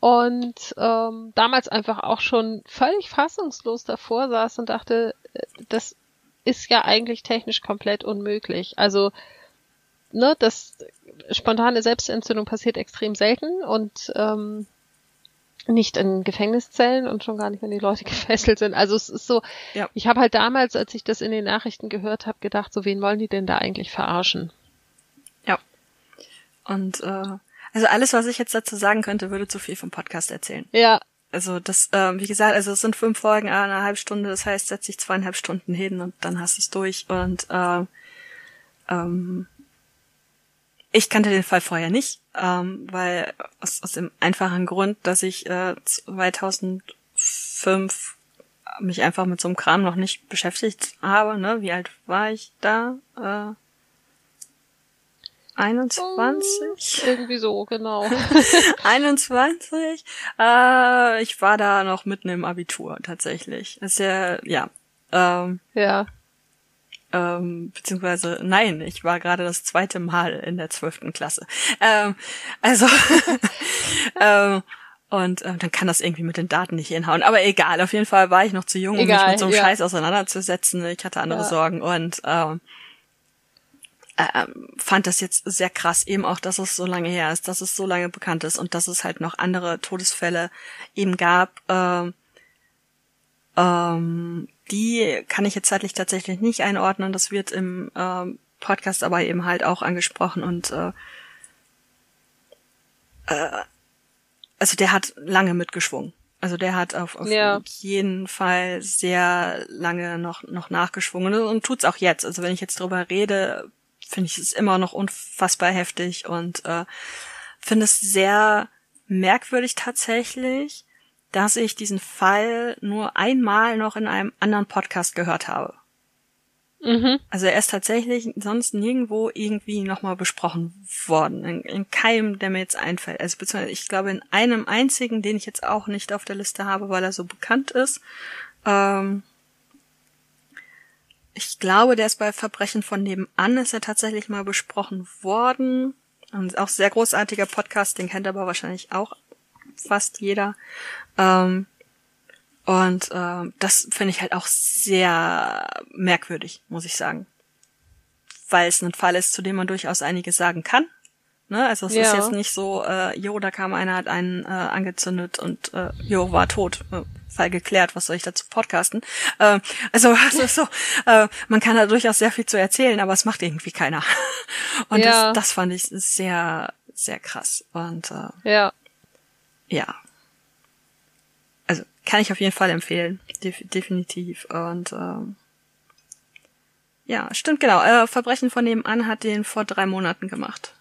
Und ähm, damals einfach auch schon völlig fassungslos davor saß und dachte, äh, das ist ja eigentlich technisch komplett unmöglich. Also, ne, das spontane Selbstentzündung passiert extrem selten und ähm, nicht in Gefängniszellen und schon gar nicht, wenn die Leute gefesselt sind. Also es ist so, ja. ich habe halt damals, als ich das in den Nachrichten gehört habe, gedacht, so wen wollen die denn da eigentlich verarschen? Ja. Und äh, also alles, was ich jetzt dazu sagen könnte, würde zu viel vom Podcast erzählen. Ja. Also das, ähm, wie gesagt, also es sind fünf Folgen, eine halbe Stunde, das heißt, setz dich zweieinhalb Stunden hin und dann hast du es durch. Und äh, ähm, ich kannte den Fall vorher nicht, ähm, weil aus, aus dem einfachen Grund, dass ich äh, 2005 mich einfach mit so einem Kram noch nicht beschäftigt habe. Ne? Wie alt war ich da? Äh, 21? irgendwie so, genau. 21? Äh, ich war da noch mitten im Abitur tatsächlich. ist ja, ja. Ähm, ja ähm, beziehungsweise nein, ich war gerade das zweite Mal in der zwölften Klasse. Ähm, also ähm, und äh, dann kann das irgendwie mit den Daten nicht hinhauen. Aber egal, auf jeden Fall war ich noch zu jung, um mich mit so einem ja. Scheiß auseinanderzusetzen. Ich hatte andere ja. Sorgen und ähm, äh, fand das jetzt sehr krass, eben auch, dass es so lange her ist, dass es so lange bekannt ist und dass es halt noch andere Todesfälle eben gab. Äh, ähm, die kann ich jetzt zeitlich tatsächlich nicht einordnen. Das wird im ähm, Podcast aber eben halt auch angesprochen und äh, äh, also der hat lange mitgeschwungen. Also der hat auf, auf ja. jeden Fall sehr lange noch noch nachgeschwungen und, und tut's auch jetzt. Also wenn ich jetzt drüber rede, finde ich es immer noch unfassbar heftig und äh, finde es sehr merkwürdig tatsächlich, dass ich diesen Fall nur einmal noch in einem anderen Podcast gehört habe. Mhm. Also er ist tatsächlich sonst nirgendwo irgendwie nochmal besprochen worden. In, in keinem, der mir jetzt einfällt. Also beziehungsweise ich glaube in einem einzigen, den ich jetzt auch nicht auf der Liste habe, weil er so bekannt ist. Ähm, ich glaube, der ist bei Verbrechen von nebenan, ist er tatsächlich mal besprochen worden. Und auch sehr großartiger Podcast, den kennt aber wahrscheinlich auch fast jeder. Ähm, und ähm, das finde ich halt auch sehr merkwürdig, muss ich sagen. Weil es ein Fall ist, zu dem man durchaus einiges sagen kann. Ne? Also es ja. ist jetzt nicht so, äh, jo, da kam einer, hat einen äh, angezündet und äh, jo, war tot. Äh, Fall geklärt, was soll ich dazu podcasten? Äh, also, also so, äh, man kann da durchaus sehr viel zu erzählen, aber es macht irgendwie keiner. Und ja. das, das fand ich sehr, sehr krass. Und äh, ja. Ja, kann ich auf jeden Fall empfehlen. Def definitiv. Und ähm, ja, stimmt genau. Äh, Verbrechen von nebenan hat den vor drei Monaten gemacht.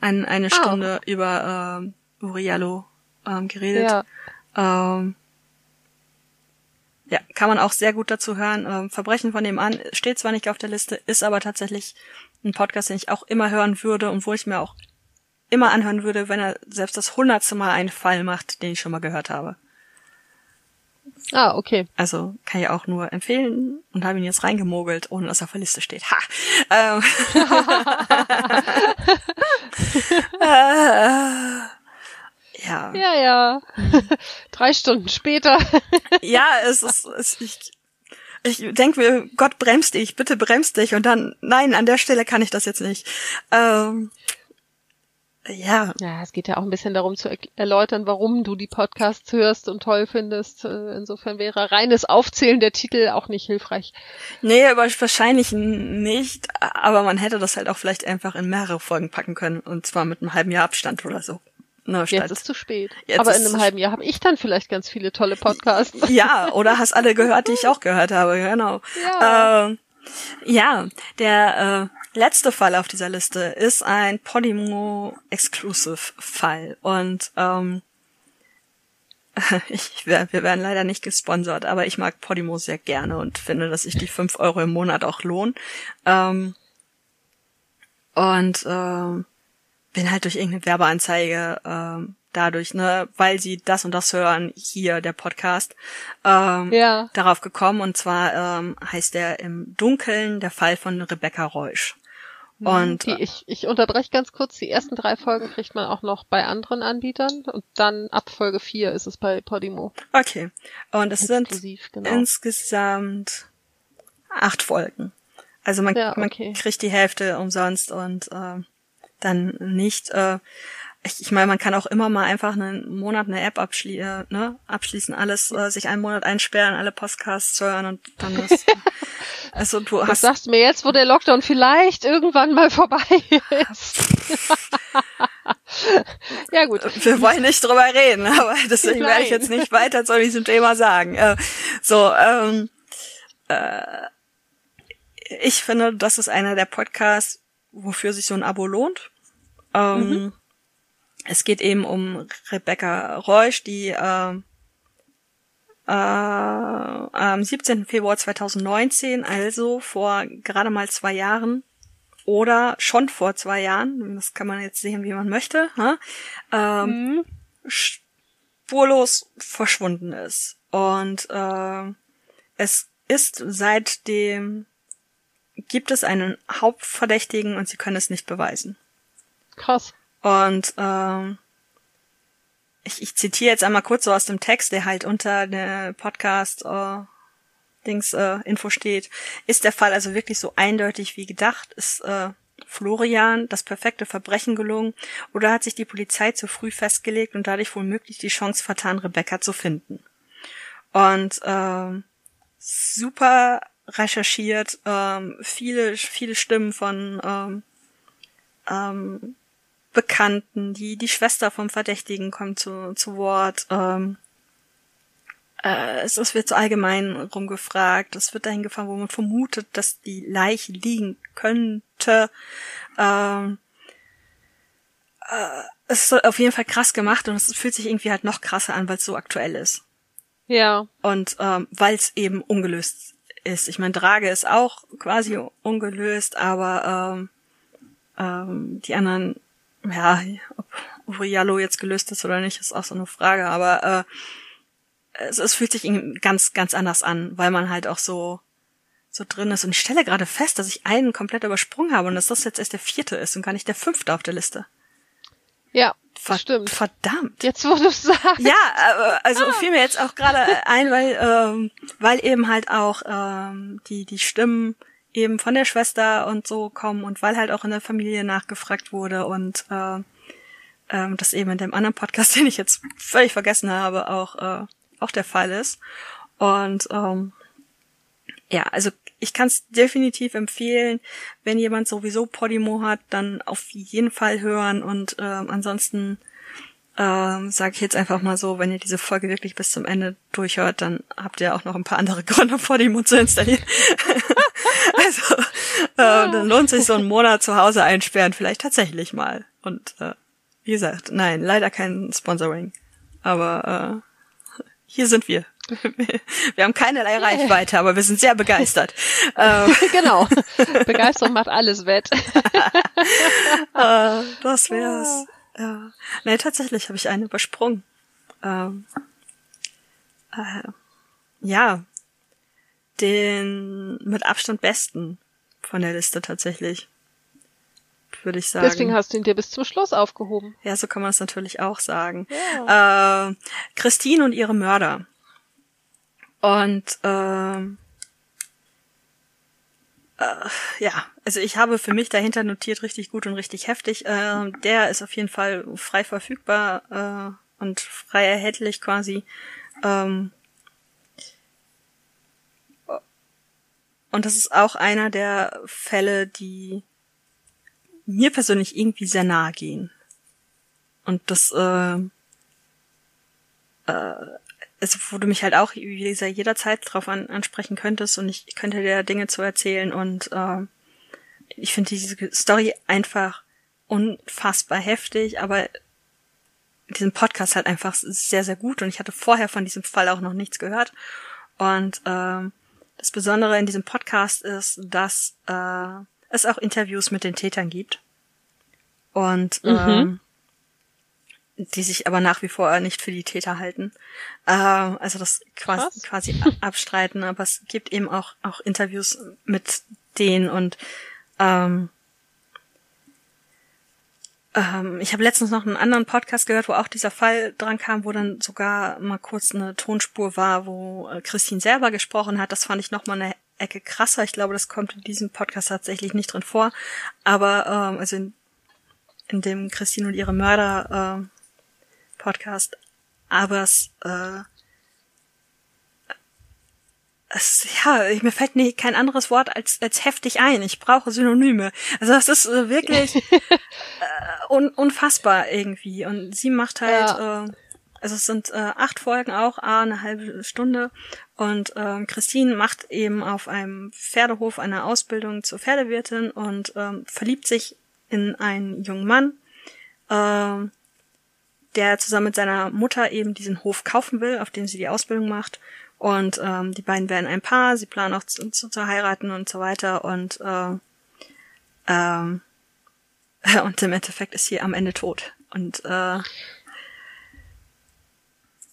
Ein, eine ah. Stunde oh. über ähm, Uriallo ähm, geredet. Ja. Ähm, ja, kann man auch sehr gut dazu hören. Ähm, Verbrechen von nebenan steht zwar nicht auf der Liste, ist aber tatsächlich ein Podcast, den ich auch immer hören würde und wo ich mir auch immer anhören würde, wenn er selbst das hundertste Mal einen Fall macht, den ich schon mal gehört habe. Ah, okay. Also kann ich auch nur empfehlen und habe ihn jetzt reingemogelt, ohne dass er auf der Liste steht. Ha! Ähm. äh, ja. Ja, ja. Drei Stunden später. ja, es ist, es, ich, ich denke mir, Gott bremst dich, bitte bremst dich und dann, nein, an der Stelle kann ich das jetzt nicht. Ähm, ja. Ja, es geht ja auch ein bisschen darum zu erläutern, warum du die Podcasts hörst und toll findest. Äh, insofern wäre reines Aufzählen der Titel auch nicht hilfreich. Nee, aber wahrscheinlich nicht. Aber man hätte das halt auch vielleicht einfach in mehrere Folgen packen können. Und zwar mit einem halben Jahr Abstand oder so. Na, Jetzt ist zu spät. Jetzt aber in einem halben Jahr habe ich dann vielleicht ganz viele tolle Podcasts. Ja, oder hast alle gehört, die ich auch gehört habe, genau. Ja, äh, ja der äh, letzte Fall auf dieser Liste ist ein Podimo Exclusive Fall und ähm, ich, wir, wir werden leider nicht gesponsert, aber ich mag Podimo sehr gerne und finde, dass sich die fünf Euro im Monat auch lohnen. Ähm, und ähm, bin halt durch irgendeine Werbeanzeige ähm, dadurch, ne, weil sie das und das hören, hier der Podcast, ähm, ja. darauf gekommen. Und zwar ähm, heißt der im Dunkeln der Fall von Rebecca Reusch. Mhm. Und die, ich, ich unterbreche ganz kurz, die ersten drei Folgen kriegt man auch noch bei anderen Anbietern und dann ab Folge vier ist es bei Podimo. Okay. Und es sind genau. insgesamt acht Folgen. Also man, ja, okay. man kriegt die Hälfte umsonst und äh, dann nicht. Äh, ich, ich meine, man kann auch immer mal einfach einen Monat eine App abschli äh, ne, abschließen, alles äh, sich einen Monat einsperren, alle Podcasts hören und dann ist. also du hast. Was sagst du mir jetzt, wo der Lockdown vielleicht irgendwann mal vorbei ist? ja gut. Wir wollen nicht drüber reden, aber deswegen Nein. werde ich jetzt nicht weiter zu diesem Thema sagen. Äh, so, ähm, äh, ich finde, das ist einer der Podcasts, wofür sich so ein Abo lohnt. Ähm, mhm. Es geht eben um Rebecca Reusch, die äh, äh, am 17. Februar 2019, also vor gerade mal zwei Jahren, oder schon vor zwei Jahren, das kann man jetzt sehen, wie man möchte, ne? ähm, mhm. spurlos verschwunden ist. Und äh, es ist seitdem gibt es einen Hauptverdächtigen und sie können es nicht beweisen. Krass. Und ähm, ich, ich zitiere jetzt einmal kurz so aus dem Text, der halt unter der Podcast äh, Dings äh, Info steht. Ist der Fall also wirklich so eindeutig wie gedacht? Ist äh, Florian das perfekte Verbrechen gelungen oder hat sich die Polizei zu früh festgelegt und dadurch womöglich die Chance vertan, Rebecca zu finden? Und äh, super recherchiert, ähm, viele, viele Stimmen von ähm, ähm, Bekannten, die, die Schwester vom Verdächtigen kommt zu, zu Wort, ähm, äh, es, es wird so allgemein rumgefragt, es wird dahin gefahren, wo man vermutet, dass die Leiche liegen könnte. Ähm, äh, es ist auf jeden Fall krass gemacht und es fühlt sich irgendwie halt noch krasser an, weil es so aktuell ist. Ja. Und ähm, weil es eben ungelöst ist. Ich meine, Drage ist auch quasi ungelöst, aber ähm, ähm, die anderen, ja, ob Uriallo jetzt gelöst ist oder nicht, ist auch so eine Frage, aber äh, es, es fühlt sich ganz, ganz anders an, weil man halt auch so so drin ist. Und ich stelle gerade fest, dass ich einen komplett übersprungen habe und dass das jetzt erst der vierte ist und gar nicht der fünfte auf der Liste. Ja, Ver stimmt. Verdammt. Jetzt, wo du sagst. Ja, äh, also ah. fiel mir jetzt auch gerade ein, weil, ähm, weil eben halt auch ähm, die, die Stimmen eben von der Schwester und so kommen und weil halt auch in der Familie nachgefragt wurde und äh, ähm, das eben in dem anderen Podcast, den ich jetzt völlig vergessen habe, auch, äh, auch der Fall ist. Und ähm, ja, also ich kann es definitiv empfehlen, wenn jemand sowieso Podimo hat, dann auf jeden Fall hören und ähm, ansonsten ähm, sage ich jetzt einfach mal so, wenn ihr diese Folge wirklich bis zum Ende durchhört, dann habt ihr auch noch ein paar andere Gründe, Podimo zu installieren. also äh, dann lohnt sich so ein Monat zu Hause einsperren vielleicht tatsächlich mal. Und äh, wie gesagt, nein, leider kein Sponsoring. Aber äh, hier sind wir. Wir haben keinerlei Reichweite, aber wir sind sehr begeistert. Ähm. genau. Begeisterung macht alles wett. uh, das wär's. Ja. Nee, tatsächlich habe ich eine übersprungen. Ähm, äh, ja, den mit Abstand besten von der Liste tatsächlich. Würde ich sagen. Deswegen hast du ihn dir bis zum Schluss aufgehoben. Ja, so kann man es natürlich auch sagen. Ja. Äh, Christine und ihre Mörder. Und ähm, äh, ja, also ich habe für mich dahinter notiert richtig gut und richtig heftig. Äh, der ist auf jeden Fall frei verfügbar äh, und frei erhältlich quasi. Ähm, und das ist auch einer der Fälle, die mir persönlich irgendwie sehr nahe gehen. Und das äh, äh, also wo du mich halt auch, wie gesagt, jederzeit drauf an, ansprechen könntest und ich könnte dir Dinge zu erzählen und äh, ich finde diese Story einfach unfassbar heftig, aber diesen Podcast halt einfach sehr, sehr gut und ich hatte vorher von diesem Fall auch noch nichts gehört. Und äh, das Besondere in diesem Podcast ist, dass äh, es auch Interviews mit den Tätern gibt. Und mhm. ähm, die sich aber nach wie vor nicht für die Täter halten. Äh, also das quasi, quasi abstreiten, aber es gibt eben auch, auch Interviews mit denen und ähm, ähm, ich habe letztens noch einen anderen Podcast gehört, wo auch dieser Fall dran kam, wo dann sogar mal kurz eine Tonspur war, wo äh, Christine selber gesprochen hat. Das fand ich noch mal eine Ecke krasser. Ich glaube, das kommt in diesem Podcast tatsächlich nicht drin vor. Aber ähm, also in, in dem Christine und ihre Mörder äh, Podcast, aber es, äh, es, ja, mir fällt nie, kein anderes Wort als, als heftig ein. Ich brauche Synonyme. Also das ist äh, wirklich äh, un, unfassbar irgendwie. Und sie macht halt, ja. äh, also es sind äh, acht Folgen auch, a eine halbe Stunde. Und äh, Christine macht eben auf einem Pferdehof eine Ausbildung zur Pferdewirtin und ähm, verliebt sich in einen jungen Mann. Äh, der zusammen mit seiner Mutter eben diesen Hof kaufen will, auf dem sie die Ausbildung macht. Und ähm, die beiden werden ein Paar, sie planen auch zu, zu, zu heiraten und so weiter. Und, äh, ähm, und im Endeffekt ist sie am Ende tot. Und, äh,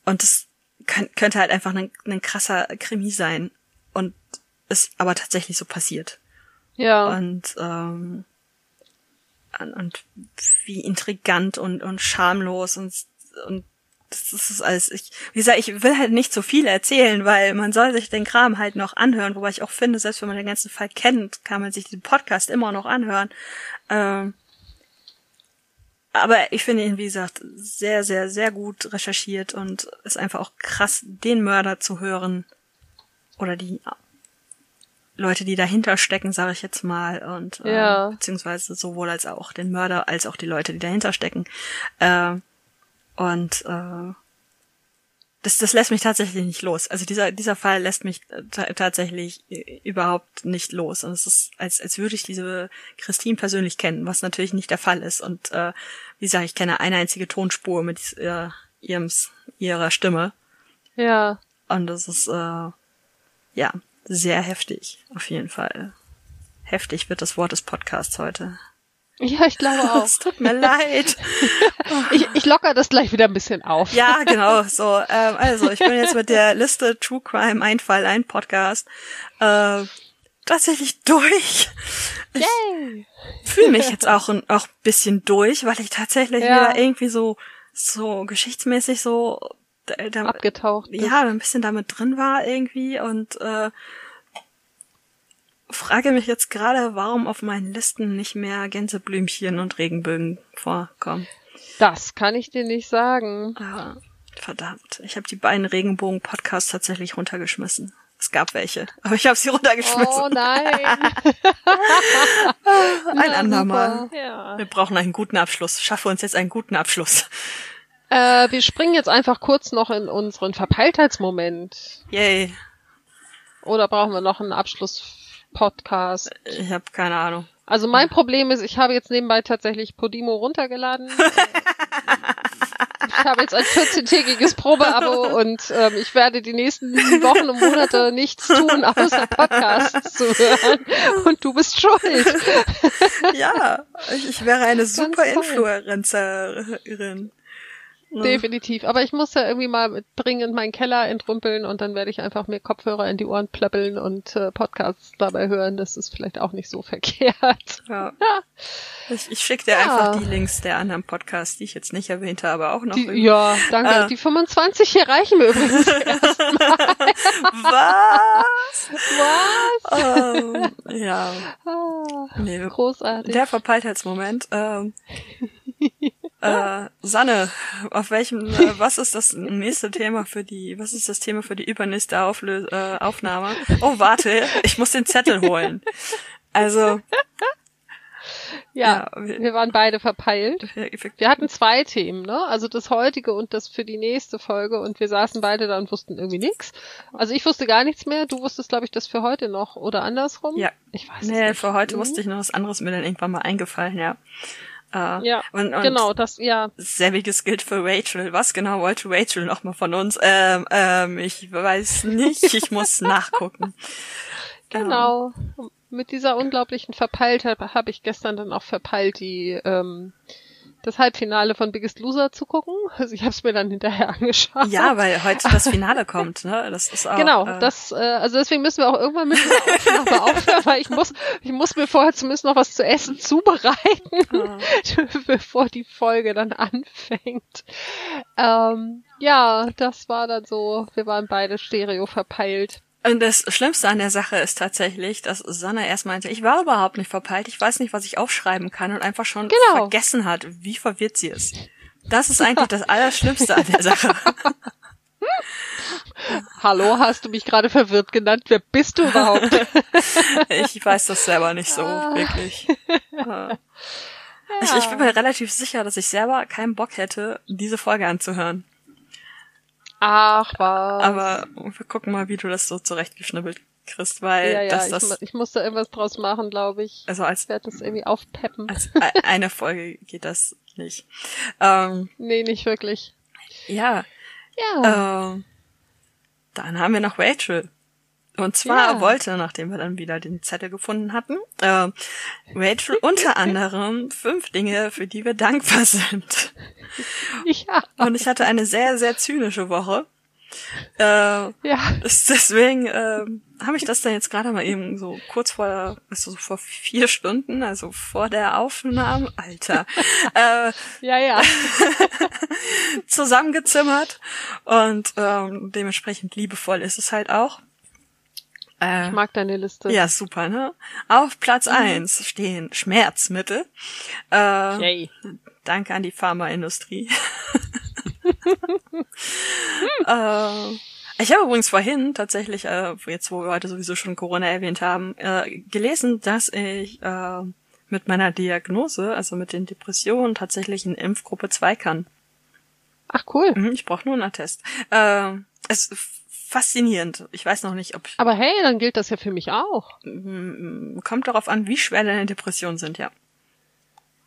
und das könnte halt einfach ein, ein krasser Krimi sein. Und ist aber tatsächlich so passiert. Ja. Und ähm, und wie intrigant und, und schamlos und, und das ist alles, ich, wie gesagt, ich will halt nicht so viel erzählen, weil man soll sich den Kram halt noch anhören, wobei ich auch finde, selbst wenn man den ganzen Fall kennt, kann man sich den Podcast immer noch anhören. Ähm, aber ich finde ihn, wie gesagt, sehr, sehr, sehr gut recherchiert und ist einfach auch krass, den Mörder zu hören oder die Leute, die dahinter stecken, sage ich jetzt mal, und äh, ja. beziehungsweise sowohl als auch den Mörder als auch die Leute, die dahinter stecken. Äh, und äh, das, das lässt mich tatsächlich nicht los. Also dieser dieser Fall lässt mich tatsächlich überhaupt nicht los. Und es ist, als, als würde ich diese Christine persönlich kennen, was natürlich nicht der Fall ist. Und äh, wie gesagt, ich kenne eine einzige Tonspur mit äh, ihrem, ihrer Stimme. Ja. Und das ist äh, ja sehr heftig, auf jeden Fall. Heftig wird das Wort des Podcasts heute. Ja, ich glaube auch. Es tut mir leid. ich, ich locker das gleich wieder ein bisschen auf. Ja, genau. So, ähm, also ich bin jetzt mit der Liste True Crime Einfall ein Podcast äh, tatsächlich durch. Ich Yay. fühle mich jetzt auch ein auch bisschen durch, weil ich tatsächlich ja. wieder irgendwie so so geschichtsmäßig so da, abgetaucht. Ja, ein bisschen damit drin war irgendwie und äh, frage mich jetzt gerade, warum auf meinen Listen nicht mehr Gänseblümchen und Regenbögen vorkommen. Das kann ich dir nicht sagen. Ah, verdammt, ich habe die beiden Regenbogen-Podcasts tatsächlich runtergeschmissen. Es gab welche, aber ich habe sie runtergeschmissen. Oh nein. Ein andermal. Ja. Wir brauchen einen guten Abschluss. Schaffe uns jetzt einen guten Abschluss. Äh, wir springen jetzt einfach kurz noch in unseren Verpeiltheitsmoment. Yay. Oder brauchen wir noch einen Abschlusspodcast? Ich habe keine Ahnung. Also mein Problem ist, ich habe jetzt nebenbei tatsächlich Podimo runtergeladen. ich habe jetzt ein 14-tägiges Probeabo und ähm, ich werde die nächsten Wochen und Monate nichts tun, außer Podcasts zu hören. Und du bist schuld. ja, ich, ich wäre eine super Influencerin. Definitiv. Aber ich muss ja irgendwie mal dringend meinen Keller entrümpeln und dann werde ich einfach mir Kopfhörer in die Ohren plöppeln und äh, Podcasts dabei hören. Das ist vielleicht auch nicht so verkehrt. Ja. Ich, ich schicke dir ja. einfach die Links der anderen Podcasts, die ich jetzt nicht erwähnte, aber auch noch. Die, ja, danke. Äh. Die 25 hier reichen mir übrigens erstmal. Was? Was? Oh, ja. Ah, nee, großartig. Der Verpeiltheitsmoment. Ähm, äh, Sanne, auf welchem, äh, was ist das nächste Thema für die, was ist das Thema für die übernächste Auflö äh, Aufnahme? Oh, warte, ich muss den Zettel holen. Also. Ja, ja wir, wir, waren beide verpeilt. Wir hatten zwei Themen, ne? Also das heutige und das für die nächste Folge und wir saßen beide da und wussten irgendwie nichts. Also ich wusste gar nichts mehr. Du wusstest, glaube ich, das für heute noch oder andersrum. Ja. Ich weiß nee, nicht. für heute mhm. wusste ich noch was anderes mir dann irgendwann mal eingefallen, ja. Äh, ja, und, und genau, das, ja. Selbiges gilt für Rachel. Was genau wollte Rachel nochmal von uns? Ähm, ähm, ich weiß nicht, ich muss nachgucken. Genau. Mit dieser unglaublichen Verpeiltheit habe ich gestern dann auch verpeilt, die ähm, das Halbfinale von Biggest Loser zu gucken. Also ich habe es mir dann hinterher angeschaut. Ja, weil heute das Finale kommt, ne? Das ist auch. Genau, äh, das, äh, also deswegen müssen wir auch irgendwann mit der Aufnahme aufhören, weil ich muss, ich muss mir vorher zumindest noch was zu essen zubereiten, ja. bevor die Folge dann anfängt. Ähm, ja, das war dann so, wir waren beide stereo verpeilt. Und das Schlimmste an der Sache ist tatsächlich, dass Sanna erst meinte, ich war überhaupt nicht verpeilt, ich weiß nicht, was ich aufschreiben kann und einfach schon genau. vergessen hat, wie verwirrt sie ist. Das ist eigentlich das Allerschlimmste an der Sache. Hallo, hast du mich gerade verwirrt genannt? Wer bist du überhaupt? ich weiß das selber nicht so, ah. wirklich. Ja. Ich, ich bin mir relativ sicher, dass ich selber keinen Bock hätte, diese Folge anzuhören. Ach was. Aber wir gucken mal, wie du das so zurechtgeschnibbelt kriegst, weil ja, ja, das, das ich, ich muss da irgendwas draus machen, glaube ich. Also als ich werde das irgendwie aufpeppen. Als eine Folge geht das nicht. Ähm, nee, nicht wirklich. Ja. Ja. Ähm, dann haben wir noch Rachel. Und zwar ja. wollte, nachdem wir dann wieder den Zettel gefunden hatten, äh, Rachel unter anderem fünf Dinge, für die wir dankbar sind. Ja. Und ich hatte eine sehr, sehr zynische Woche. Äh, ja. Deswegen äh, habe ich das dann jetzt gerade mal eben so kurz vor, also so vor vier Stunden, also vor der Aufnahme, Alter, äh, ja, ja, zusammengezimmert und ähm, dementsprechend liebevoll ist es halt auch. Äh, ich mag deine Liste. Ja, super, ne? Auf Platz mhm. eins stehen Schmerzmittel. Äh, Yay. Danke an die Pharmaindustrie. äh, ich habe übrigens vorhin tatsächlich, äh, jetzt wo wir heute sowieso schon Corona erwähnt haben, äh, gelesen, dass ich äh, mit meiner Diagnose, also mit den Depressionen, tatsächlich in Impfgruppe 2 kann. Ach cool. Mhm, ich brauche nur einen Attest. Äh, es faszinierend. Ich weiß noch nicht, ob. Ich, Aber hey, dann gilt das ja für mich auch. Kommt darauf an, wie schwer deine Depressionen sind, ja.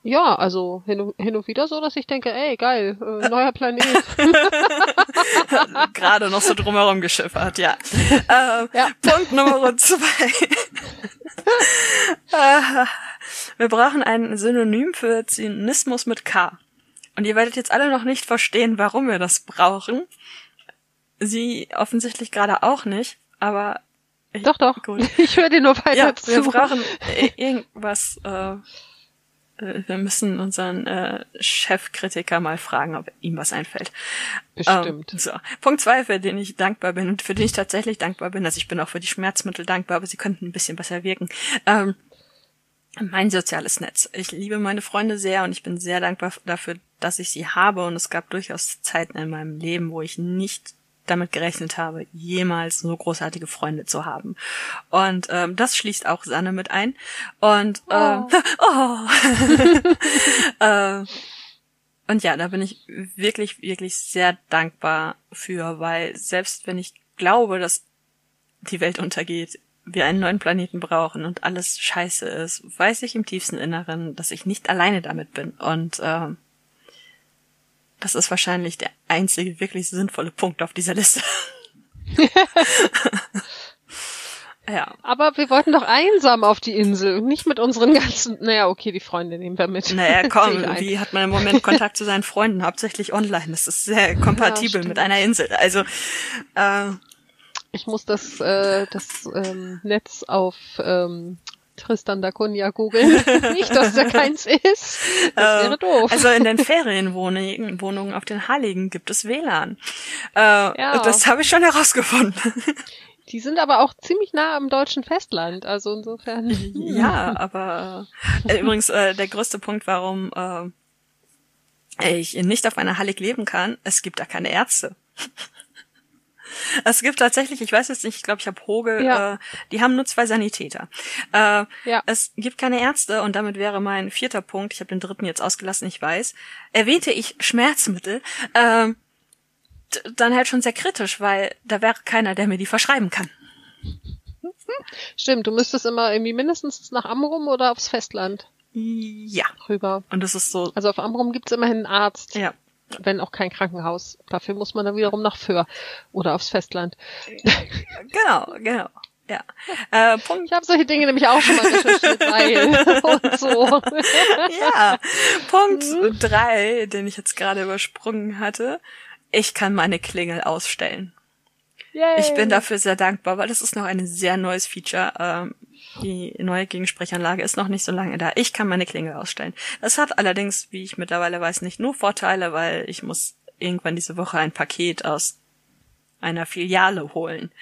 Ja, also hin und, hin und wieder so, dass ich denke, ey, geil, äh, neuer Planet. Gerade noch so drumherum geschiffert, ja. Äh, ja. Punkt Nummer zwei. äh, wir brauchen ein Synonym für Zynismus mit K. Und ihr werdet jetzt alle noch nicht verstehen, warum wir das brauchen. Sie offensichtlich gerade auch nicht, aber ich, doch, doch. Gut. Ich höre dir nur weiter ja, zu. Wir brauchen irgendwas. Äh, äh, wir müssen unseren äh, Chefkritiker mal fragen, ob ihm was einfällt. Bestimmt. Ähm, so. Punkt zwei, für den ich dankbar bin und für den ich tatsächlich dankbar bin, also ich bin auch für die Schmerzmittel dankbar, aber sie könnten ein bisschen besser wirken. Ähm, mein soziales Netz. Ich liebe meine Freunde sehr und ich bin sehr dankbar dafür, dass ich sie habe und es gab durchaus Zeiten in meinem Leben, wo ich nicht damit gerechnet habe, jemals so großartige Freunde zu haben. Und ähm, das schließt auch Sanne mit ein. Und ähm, oh. oh. äh, und ja, da bin ich wirklich, wirklich sehr dankbar für, weil selbst wenn ich glaube, dass die Welt untergeht, wir einen neuen Planeten brauchen und alles scheiße ist, weiß ich im tiefsten Inneren, dass ich nicht alleine damit bin. Und ähm, Das ist wahrscheinlich der einzige wirklich sinnvolle Punkt auf dieser Liste. ja. Aber wir wollten doch einsam auf die Insel und nicht mit unseren ganzen, naja, okay, die Freunde nehmen wir mit. Naja, komm, wie hat man im Moment Kontakt zu seinen Freunden? Hauptsächlich online. Das ist sehr kompatibel ja, mit einer Insel. Also, äh, ich muss das, äh, das ähm, Netz auf ähm, Tristan da Cunha googeln. Nicht, dass der keins ist. Das wäre doof. Also in den Ferienwohnungen auf den Halligen gibt es WLAN. Äh, ja. Das habe ich schon herausgefunden. Die sind aber auch ziemlich nah am deutschen Festland, also insofern. Ja, aber äh, übrigens äh, der größte Punkt, warum äh, ich nicht auf einer Hallig leben kann, es gibt da keine Ärzte. Es gibt tatsächlich, ich weiß jetzt nicht, ich glaube, ich habe Hoge, ja. äh, die haben nur zwei Sanitäter. Äh, ja. Es gibt keine Ärzte und damit wäre mein vierter Punkt, ich habe den dritten jetzt ausgelassen, ich weiß, erwähnte ich Schmerzmittel, äh, dann halt schon sehr kritisch, weil da wäre keiner, der mir die verschreiben kann. Stimmt, du müsstest immer irgendwie mindestens nach Amrum oder aufs Festland. Ja. Rüber. Und das ist so. Also auf Amrum gibt's immerhin einen Arzt. Ja wenn auch kein Krankenhaus. Dafür muss man dann wiederum nach Föhr oder aufs Festland. Genau, genau. Ja. Äh, Punkt. Ich habe solche Dinge nämlich auch schon mal recherchiert, weil und so. ja. Punkt mhm. drei, den ich jetzt gerade übersprungen hatte. Ich kann meine Klingel ausstellen. Yay. Ich bin dafür sehr dankbar, weil das ist noch ein sehr neues Feature. Ähm, die neue Gegensprechanlage ist noch nicht so lange da. Ich kann meine Klingel ausstellen. Das hat allerdings, wie ich mittlerweile weiß, nicht nur Vorteile, weil ich muss irgendwann diese Woche ein Paket aus einer Filiale holen.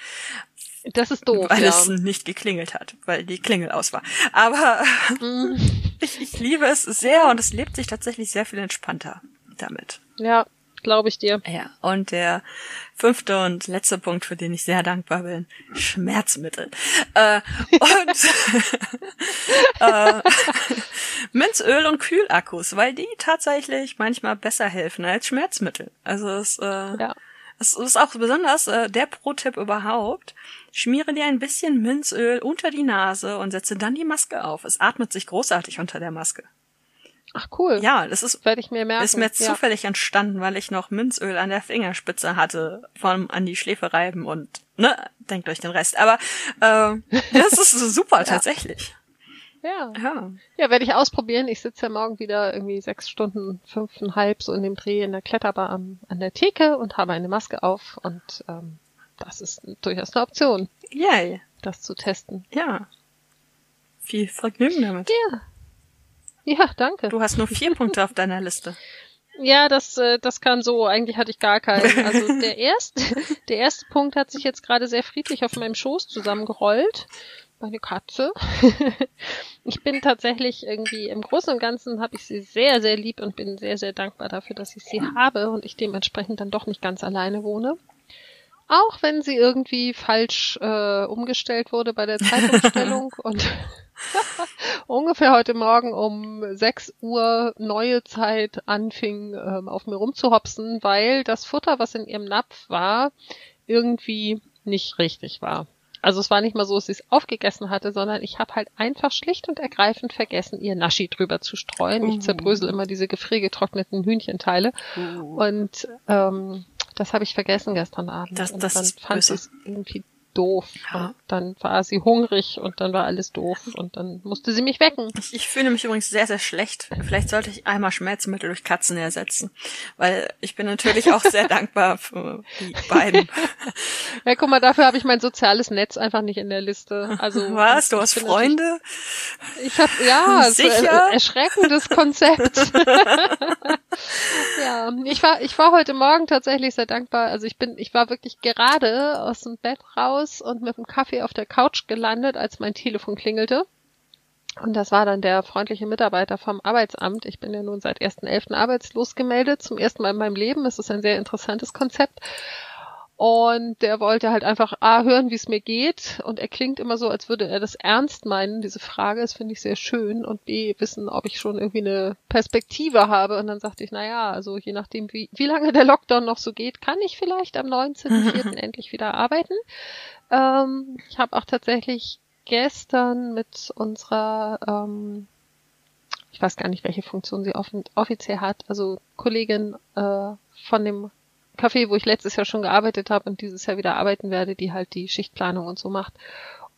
Das ist doof. Weil ja. es nicht geklingelt hat, weil die Klingel aus war. Aber mm. ich, ich liebe es sehr und es lebt sich tatsächlich sehr viel entspannter damit. Ja, glaube ich dir. Ja, und der fünfte und letzte Punkt, für den ich sehr dankbar bin, Schmerzmittel. Äh, und äh, Minzöl und Kühlakkus, weil die tatsächlich manchmal besser helfen als Schmerzmittel. Also es, äh, ja. es ist auch besonders äh, der Pro-Tipp überhaupt. Schmiere dir ein bisschen Minzöl unter die Nase und setze dann die Maske auf. Es atmet sich großartig unter der Maske. Ach cool. Ja, das ist werde ich mir merken. Ist mir ja. zufällig entstanden, weil ich noch Minzöl an der Fingerspitze hatte, vom an die Schläfe reiben und ne, denkt euch den Rest. Aber äh, das ist super ja. tatsächlich. Ja. Ja, ja werde ich ausprobieren. Ich sitze ja morgen wieder irgendwie sechs Stunden, fünfeinhalb so in dem Dreh in der Kletterbar am, an der Theke und habe eine Maske auf und ähm, das ist durchaus eine Option. Yay. Das zu testen. Ja. Viel Vergnügen damit. Ja. Ja, danke. Du hast nur vier Punkte auf deiner Liste. Ja, das, äh, das kann so. Eigentlich hatte ich gar keinen. Also der erste, der erste Punkt hat sich jetzt gerade sehr friedlich auf meinem Schoß zusammengerollt. Meine Katze. ich bin tatsächlich irgendwie im Großen und Ganzen habe ich sie sehr, sehr lieb und bin sehr, sehr dankbar dafür, dass ich sie habe und ich dementsprechend dann doch nicht ganz alleine wohne. Auch wenn sie irgendwie falsch äh, umgestellt wurde bei der Zeitumstellung und ungefähr heute Morgen um 6 Uhr neue Zeit anfing, ähm, auf mir rumzuhopsen, weil das Futter, was in ihrem Napf war, irgendwie nicht richtig war. Also es war nicht mal so, dass sie es aufgegessen hatte, sondern ich habe halt einfach schlicht und ergreifend vergessen, ihr Naschi drüber zu streuen. Ich uh. zerbrösel immer diese gefriergetrockneten Hühnchenteile. Uh. Und ähm, das habe ich vergessen gestern Abend. Das, das und dann fand es irgendwie doof. Ja. Und dann war sie hungrig und dann war alles doof und dann musste sie mich wecken. Ich, fühle mich übrigens sehr, sehr schlecht. Vielleicht sollte ich einmal Schmerzmittel durch Katzen ersetzen, weil ich bin natürlich auch sehr dankbar für die beiden. Ja, guck mal, dafür habe ich mein soziales Netz einfach nicht in der Liste. Also was? Du hast Freunde? Ich habe ja, Sicher? So erschreckendes Konzept. ja, ich war ich war heute Morgen tatsächlich sehr dankbar. Also ich bin ich war wirklich gerade aus dem Bett raus raus und mit dem Kaffee auf der Couch gelandet, als mein Telefon klingelte. Und das war dann der freundliche Mitarbeiter vom Arbeitsamt. Ich bin ja nun seit 1.11. arbeitslos gemeldet, zum ersten Mal in meinem Leben. Es ist ein sehr interessantes Konzept. Und der wollte halt einfach A, hören, wie es mir geht. Und er klingt immer so, als würde er das ernst meinen, diese Frage. Das finde ich sehr schön. Und B, wissen, ob ich schon irgendwie eine Perspektive habe. Und dann sagte ich, na ja, also je nachdem, wie, wie lange der Lockdown noch so geht, kann ich vielleicht am 19.04. endlich wieder arbeiten. Ähm, ich habe auch tatsächlich gestern mit unserer ähm, ich weiß gar nicht, welche Funktion sie offiziell hat, also Kollegin äh, von dem Café, wo ich letztes Jahr schon gearbeitet habe und dieses Jahr wieder arbeiten werde, die halt die Schichtplanung und so macht.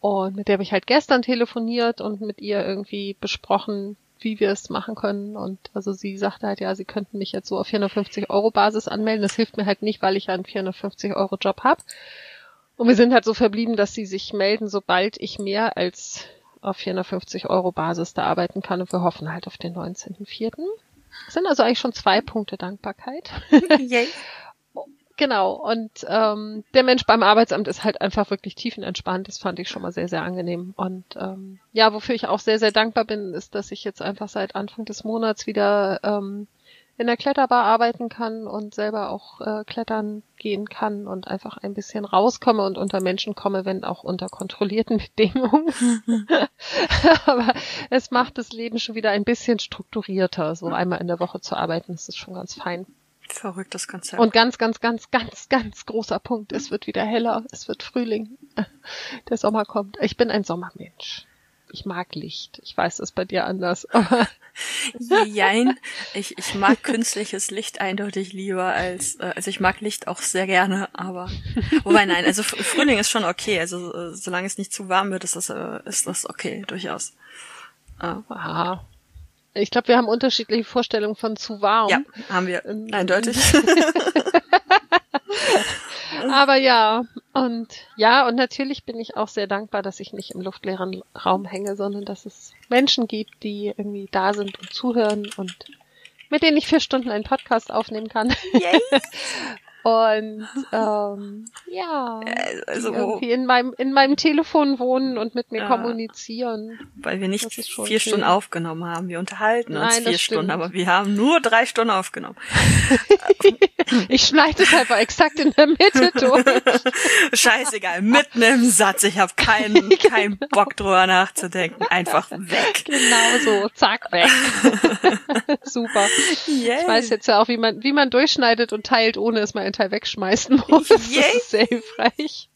Und mit der habe ich halt gestern telefoniert und mit ihr irgendwie besprochen, wie wir es machen können. Und also sie sagte halt, ja, sie könnten mich jetzt so auf 450 Euro Basis anmelden. Das hilft mir halt nicht, weil ich ja einen 450 Euro Job habe. Und wir sind halt so verblieben, dass sie sich melden, sobald ich mehr als auf 450 Euro Basis da arbeiten kann. Und wir hoffen halt auf den 19.04. Das sind also eigentlich schon zwei Punkte Dankbarkeit. Yay. Genau, und ähm, der Mensch beim Arbeitsamt ist halt einfach wirklich tiefenentspannt. Das fand ich schon mal sehr, sehr angenehm. Und ähm, ja, wofür ich auch sehr, sehr dankbar bin, ist, dass ich jetzt einfach seit Anfang des Monats wieder ähm, in der Kletterbar arbeiten kann und selber auch äh, klettern gehen kann und einfach ein bisschen rauskomme und unter Menschen komme, wenn auch unter kontrollierten Bedingungen. Aber es macht das Leben schon wieder ein bisschen strukturierter. So einmal in der Woche zu arbeiten, das ist schon ganz fein. Verrücktes Konzept. Und ganz, ganz, ganz, ganz, ganz großer Punkt. Es wird wieder heller. Es wird Frühling. Der Sommer kommt. Ich bin ein Sommermensch. Ich mag Licht. Ich weiß, das ist bei dir anders. Jein. Ich, ich mag künstliches Licht eindeutig lieber als, äh, also ich mag Licht auch sehr gerne, aber, wobei nein, also Frühling ist schon okay. Also, äh, solange es nicht zu warm wird, ist das, äh, ist das okay, durchaus. Aha. Ich glaube, wir haben unterschiedliche Vorstellungen von zu warm. Ja, haben wir. Ähm, Eindeutig. Aber ja, und ja, und natürlich bin ich auch sehr dankbar, dass ich nicht im luftleeren Raum hänge, sondern dass es Menschen gibt, die irgendwie da sind und zuhören und mit denen ich vier Stunden einen Podcast aufnehmen kann. Yay. Und ähm, ja, also irgendwie in meinem in meinem Telefon wohnen und mit mir ja, kommunizieren. Weil wir nicht vier schön. Stunden aufgenommen haben. Wir unterhalten Nein, uns vier Stunden, aber wir haben nur drei Stunden aufgenommen. ich schneide es einfach exakt in der Mitte durch. Scheißegal, mitten im Satz. Ich habe keinen keinen Bock drüber nachzudenken. Einfach weg. Genau so, zack weg. Super. Yeah. Ich weiß jetzt ja auch, wie man wie man durchschneidet und teilt, ohne es mal Teil wegschmeißen muss. Das ist sehr hilfreich.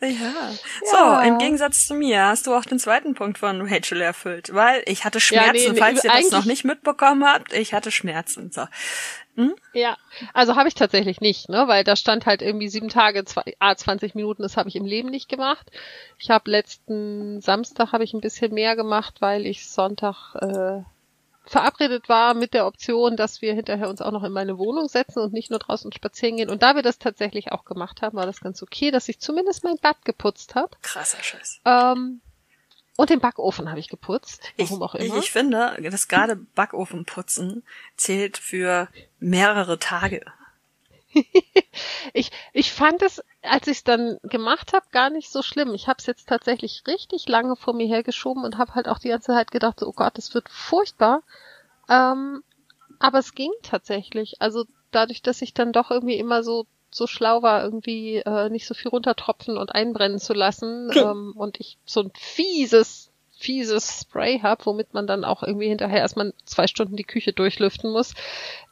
Ja. So, im Gegensatz zu mir hast du auch den zweiten Punkt von Rachel erfüllt, weil ich hatte Schmerzen, ja, nee, nee, falls ihr das noch nicht mitbekommen habt, ich hatte Schmerzen. So. Hm? Ja, also habe ich tatsächlich nicht, ne, weil da stand halt irgendwie sieben Tage, zwei, ah, 20 Minuten, das habe ich im Leben nicht gemacht. Ich habe letzten Samstag habe ich ein bisschen mehr gemacht, weil ich Sonntag äh, verabredet war mit der Option, dass wir hinterher uns auch noch in meine Wohnung setzen und nicht nur draußen spazieren gehen. Und da wir das tatsächlich auch gemacht haben, war das ganz okay, dass ich zumindest mein Bad geputzt habe. Krasser Scheiß. Ähm, und den Backofen habe ich geputzt. Warum ich, auch immer. Ich, ich finde, dass gerade Backofenputzen zählt für mehrere Tage. ich, ich fand es, als ich es dann gemacht habe, gar nicht so schlimm. Ich habe es jetzt tatsächlich richtig lange vor mir hergeschoben und habe halt auch die ganze Zeit gedacht, so, oh Gott, das wird furchtbar. Ähm, aber es ging tatsächlich. Also dadurch, dass ich dann doch irgendwie immer so so schlau war, irgendwie äh, nicht so viel runtertropfen und einbrennen zu lassen ähm, und ich so ein fieses fieses Spray habe, womit man dann auch irgendwie hinterher erstmal zwei Stunden die Küche durchlüften muss,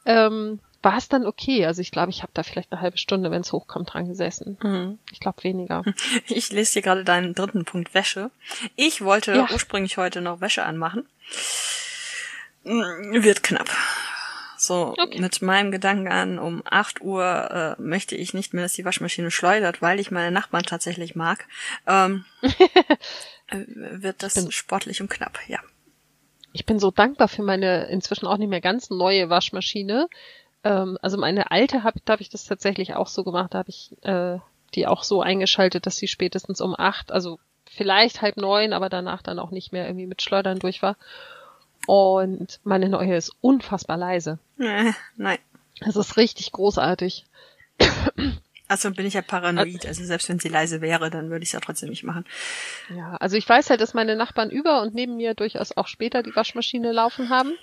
ähm, war es dann okay. Also ich glaube, ich habe da vielleicht eine halbe Stunde, wenn es hochkommt, dran gesessen. Mhm. Ich glaube weniger. Ich lese hier gerade deinen dritten Punkt Wäsche. Ich wollte ja. ursprünglich heute noch Wäsche anmachen. Mm, wird knapp. So, okay. mit meinem Gedanken an, um 8 Uhr äh, möchte ich nicht mehr, dass die Waschmaschine schleudert, weil ich meine Nachbarn tatsächlich mag. Ähm, äh, wird das sportlich und knapp, ja. Ich bin so dankbar für meine inzwischen auch nicht mehr ganz neue Waschmaschine, ähm, also meine alte habe da habe ich das tatsächlich auch so gemacht, da habe ich äh, die auch so eingeschaltet, dass sie spätestens um acht, also vielleicht halb neun, aber danach dann auch nicht mehr irgendwie mit Schleudern durch war. Und meine neue ist unfassbar leise. Äh, nein. Das ist richtig großartig. Also bin ich ja paranoid. Also selbst wenn sie leise wäre, dann würde ich es ja trotzdem nicht machen. Ja, also ich weiß halt, dass meine Nachbarn über und neben mir durchaus auch später die Waschmaschine laufen haben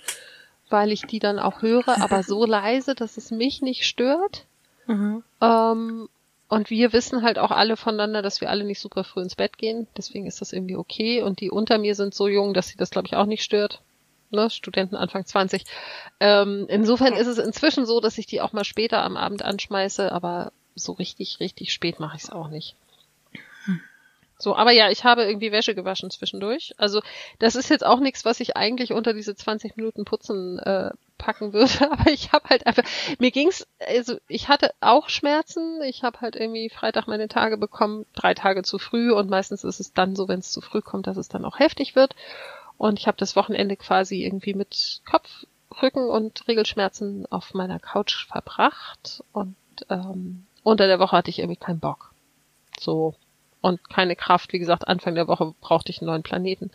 weil ich die dann auch höre, aber so leise, dass es mich nicht stört. Mhm. Ähm, und wir wissen halt auch alle voneinander, dass wir alle nicht super früh ins Bett gehen. Deswegen ist das irgendwie okay. Und die unter mir sind so jung, dass sie das, glaube ich, auch nicht stört. Ne? Studenten Anfang 20. Ähm, insofern ist es inzwischen so, dass ich die auch mal später am Abend anschmeiße, aber so richtig, richtig spät mache ich es auch nicht. So, aber ja, ich habe irgendwie Wäsche gewaschen zwischendurch. Also das ist jetzt auch nichts, was ich eigentlich unter diese 20 Minuten Putzen äh, packen würde. Aber ich habe halt einfach, mir ging's, also ich hatte auch Schmerzen. Ich habe halt irgendwie Freitag meine Tage bekommen, drei Tage zu früh und meistens ist es dann so, wenn es zu früh kommt, dass es dann auch heftig wird. Und ich habe das Wochenende quasi irgendwie mit Kopf, Rücken und Regelschmerzen auf meiner Couch verbracht und ähm, unter der Woche hatte ich irgendwie keinen Bock. So, und keine Kraft. Wie gesagt, Anfang der Woche brauchte ich einen neuen Planeten.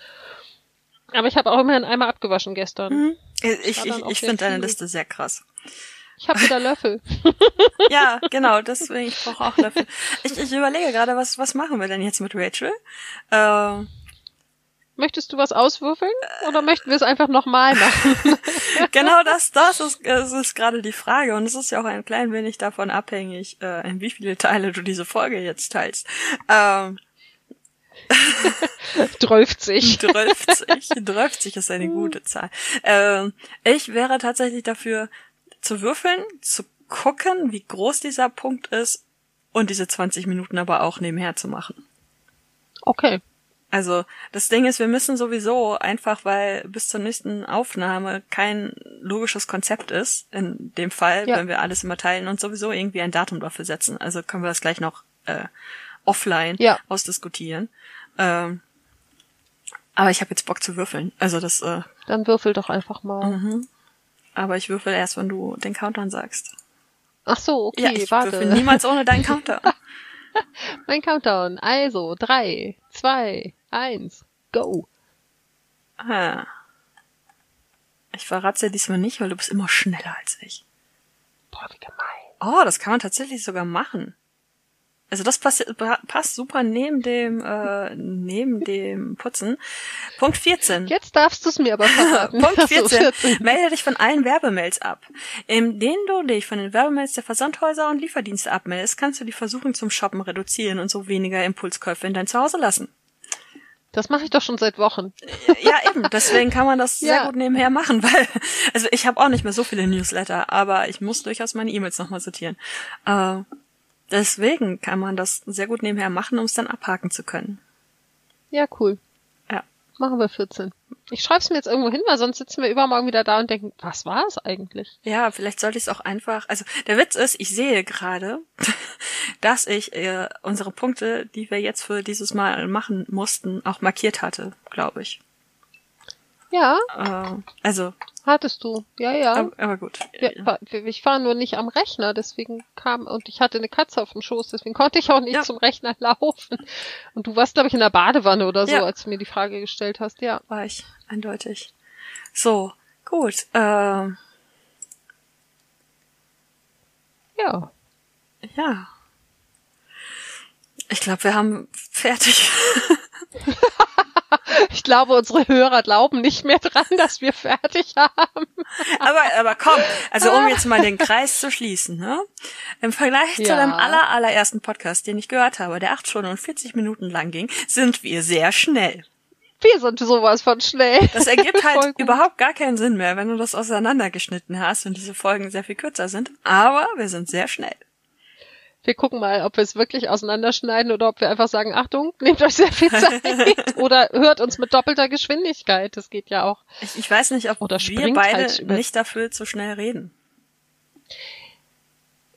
Aber ich habe auch immerhin einmal abgewaschen gestern. Mhm. Ich, ich, ich finde deine Liste sehr krass. Ich habe wieder Löffel. ja, genau, deswegen ich brauche auch Löffel. Ich, ich überlege gerade, was was machen wir denn jetzt mit Rachel? Äh, Möchtest du was auswürfeln oder möchten wir es einfach nochmal machen? genau das, das ist, das ist gerade die Frage und es ist ja auch ein klein wenig davon abhängig, äh, in wie viele Teile du diese Folge jetzt teilst. Ähm, 12. 12. 12 ist eine gute Zahl. Ähm, ich wäre tatsächlich dafür zu würfeln, zu gucken, wie groß dieser Punkt ist und diese 20 Minuten aber auch nebenher zu machen. Okay. Also das Ding ist, wir müssen sowieso einfach, weil bis zur nächsten Aufnahme kein logisches Konzept ist, in dem Fall, ja. wenn wir alles immer teilen und sowieso irgendwie ein Datum dafür setzen. Also können wir das gleich noch äh, offline ja. ausdiskutieren. Ähm, aber ich habe jetzt Bock zu würfeln. Also das. Äh, Dann würfel doch einfach mal. Mhm. Aber ich würfel erst, wenn du den Countdown sagst. Ach so, okay, ja, ich warte. Würfel niemals ohne deinen Countdown. mein Countdown. Also drei, zwei, eins, go. Ah. Ich verrate dir diesmal nicht, weil du bist immer schneller als ich. Boah, wie gemein. Oh, das kann man tatsächlich sogar machen. Also das passt, passt super neben dem äh, neben dem Putzen. Punkt 14. Jetzt darfst du es mir aber verraten. Punkt 14. Melde dich von allen Werbemails ab. Indem du dich von den Werbemails der Versandhäuser und Lieferdienste abmeldest, kannst du die Versuchung zum Shoppen reduzieren und so weniger Impulskäufe in dein Zuhause lassen. Das mache ich doch schon seit Wochen. Ja, eben. Deswegen kann man das ja. sehr gut nebenher machen, weil, also ich habe auch nicht mehr so viele Newsletter, aber ich muss durchaus meine E-Mails nochmal sortieren. Äh, deswegen kann man das sehr gut nebenher machen, um es dann abhaken zu können. Ja, cool. Ja. Machen wir 14. Ich schreibe es mir jetzt irgendwo hin, weil sonst sitzen wir übermorgen wieder da und denken, was war es eigentlich? Ja, vielleicht sollte ich es auch einfach. Also der Witz ist, ich sehe gerade, dass ich äh, unsere Punkte, die wir jetzt für dieses Mal machen mussten, auch markiert hatte, glaube ich. Ja. Äh, also. Hattest du, ja, ja. Aber, aber gut. Ja, ich war nur nicht am Rechner, deswegen kam, und ich hatte eine Katze auf dem Schoß, deswegen konnte ich auch nicht ja. zum Rechner laufen. Und du warst, glaube ich, in der Badewanne oder so, ja. als du mir die Frage gestellt hast, ja. War ich, eindeutig. So, gut. Äh, ja. Ja. Ich glaube, wir haben fertig. ich glaube, unsere Hörer glauben nicht mehr dran, dass wir fertig haben. aber, aber komm, also um jetzt mal den Kreis zu schließen, ne? Im Vergleich ja. zu dem aller, allerersten Podcast, den ich gehört habe, der acht Stunden und 40 Minuten lang ging, sind wir sehr schnell. Wir sind sowas von schnell. Das ergibt halt überhaupt gar keinen Sinn mehr, wenn du das auseinandergeschnitten hast und diese Folgen sehr viel kürzer sind. Aber wir sind sehr schnell. Wir gucken mal, ob wir es wirklich auseinanderschneiden oder ob wir einfach sagen, Achtung, nehmt euch sehr viel Zeit oder hört uns mit doppelter Geschwindigkeit. Das geht ja auch. Ich, ich weiß nicht, ob oder wir beide halt nicht dafür zu schnell reden.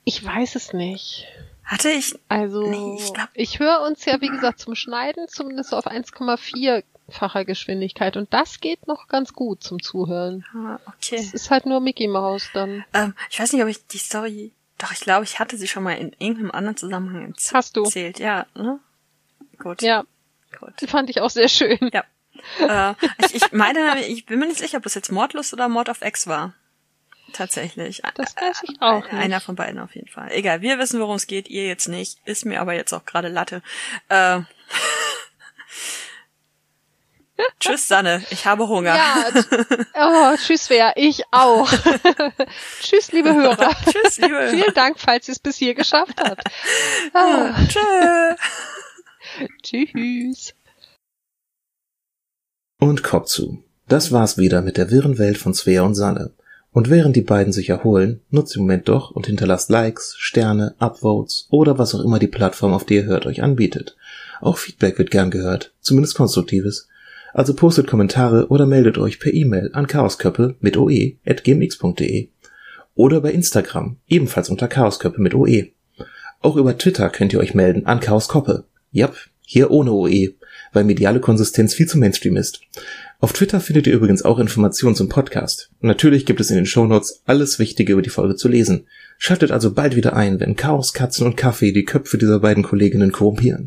Ich weiß es nicht. Hatte ich. Also, nee, ich, glaub, ich höre uns ja, wie gesagt, zum Schneiden zumindest auf 1,4-facher Geschwindigkeit. Und das geht noch ganz gut zum Zuhören. Ah, okay. Es ist halt nur Mickey Mouse dann. Ähm, ich weiß nicht, ob ich die Story doch, ich glaube, ich hatte sie schon mal in irgendeinem anderen Zusammenhang Hast du. erzählt. Ja, ne? Gut. Ja. Gut. Die fand ich auch sehr schön. Ja. äh, ich, ich meine, ich bin mir nicht sicher, ob das jetzt Mordlust oder Mord of X war. Tatsächlich. Das weiß ich auch. Nicht. Einer von beiden auf jeden Fall. Egal, wir wissen, worum es geht, ihr jetzt nicht. Ist mir aber jetzt auch gerade Latte. Äh, tschüss, Sanne. Ich habe Hunger. Ja, oh, tschüss, wer? Ich auch. tschüss, liebe Hörer. tschüss, liebe Hörer. Vielen Dank, falls ihr es bis hier geschafft habt. Ah. Tschö. Tschüss. Und Kopf zu. Das war's wieder mit der wirren Welt von Svea und Sanne. Und während die beiden sich erholen, nutzt den Moment doch und hinterlasst Likes, Sterne, Upvotes oder was auch immer die Plattform, auf der ihr hört, euch anbietet. Auch Feedback wird gern gehört, zumindest konstruktives. Also postet Kommentare oder meldet euch per E-Mail an chaosköppe mit oe at gmx.de oder bei Instagram, ebenfalls unter chaosköppe mit oe. Auch über Twitter könnt ihr euch melden an chaoskoppe. Jap, hier ohne OE, weil mediale Konsistenz viel zu Mainstream ist. Auf Twitter findet ihr übrigens auch Informationen zum Podcast. natürlich gibt es in den Shownotes alles Wichtige über die Folge zu lesen. Schaltet also bald wieder ein, wenn Chaos, Katzen und Kaffee die Köpfe dieser beiden Kolleginnen korrumpieren.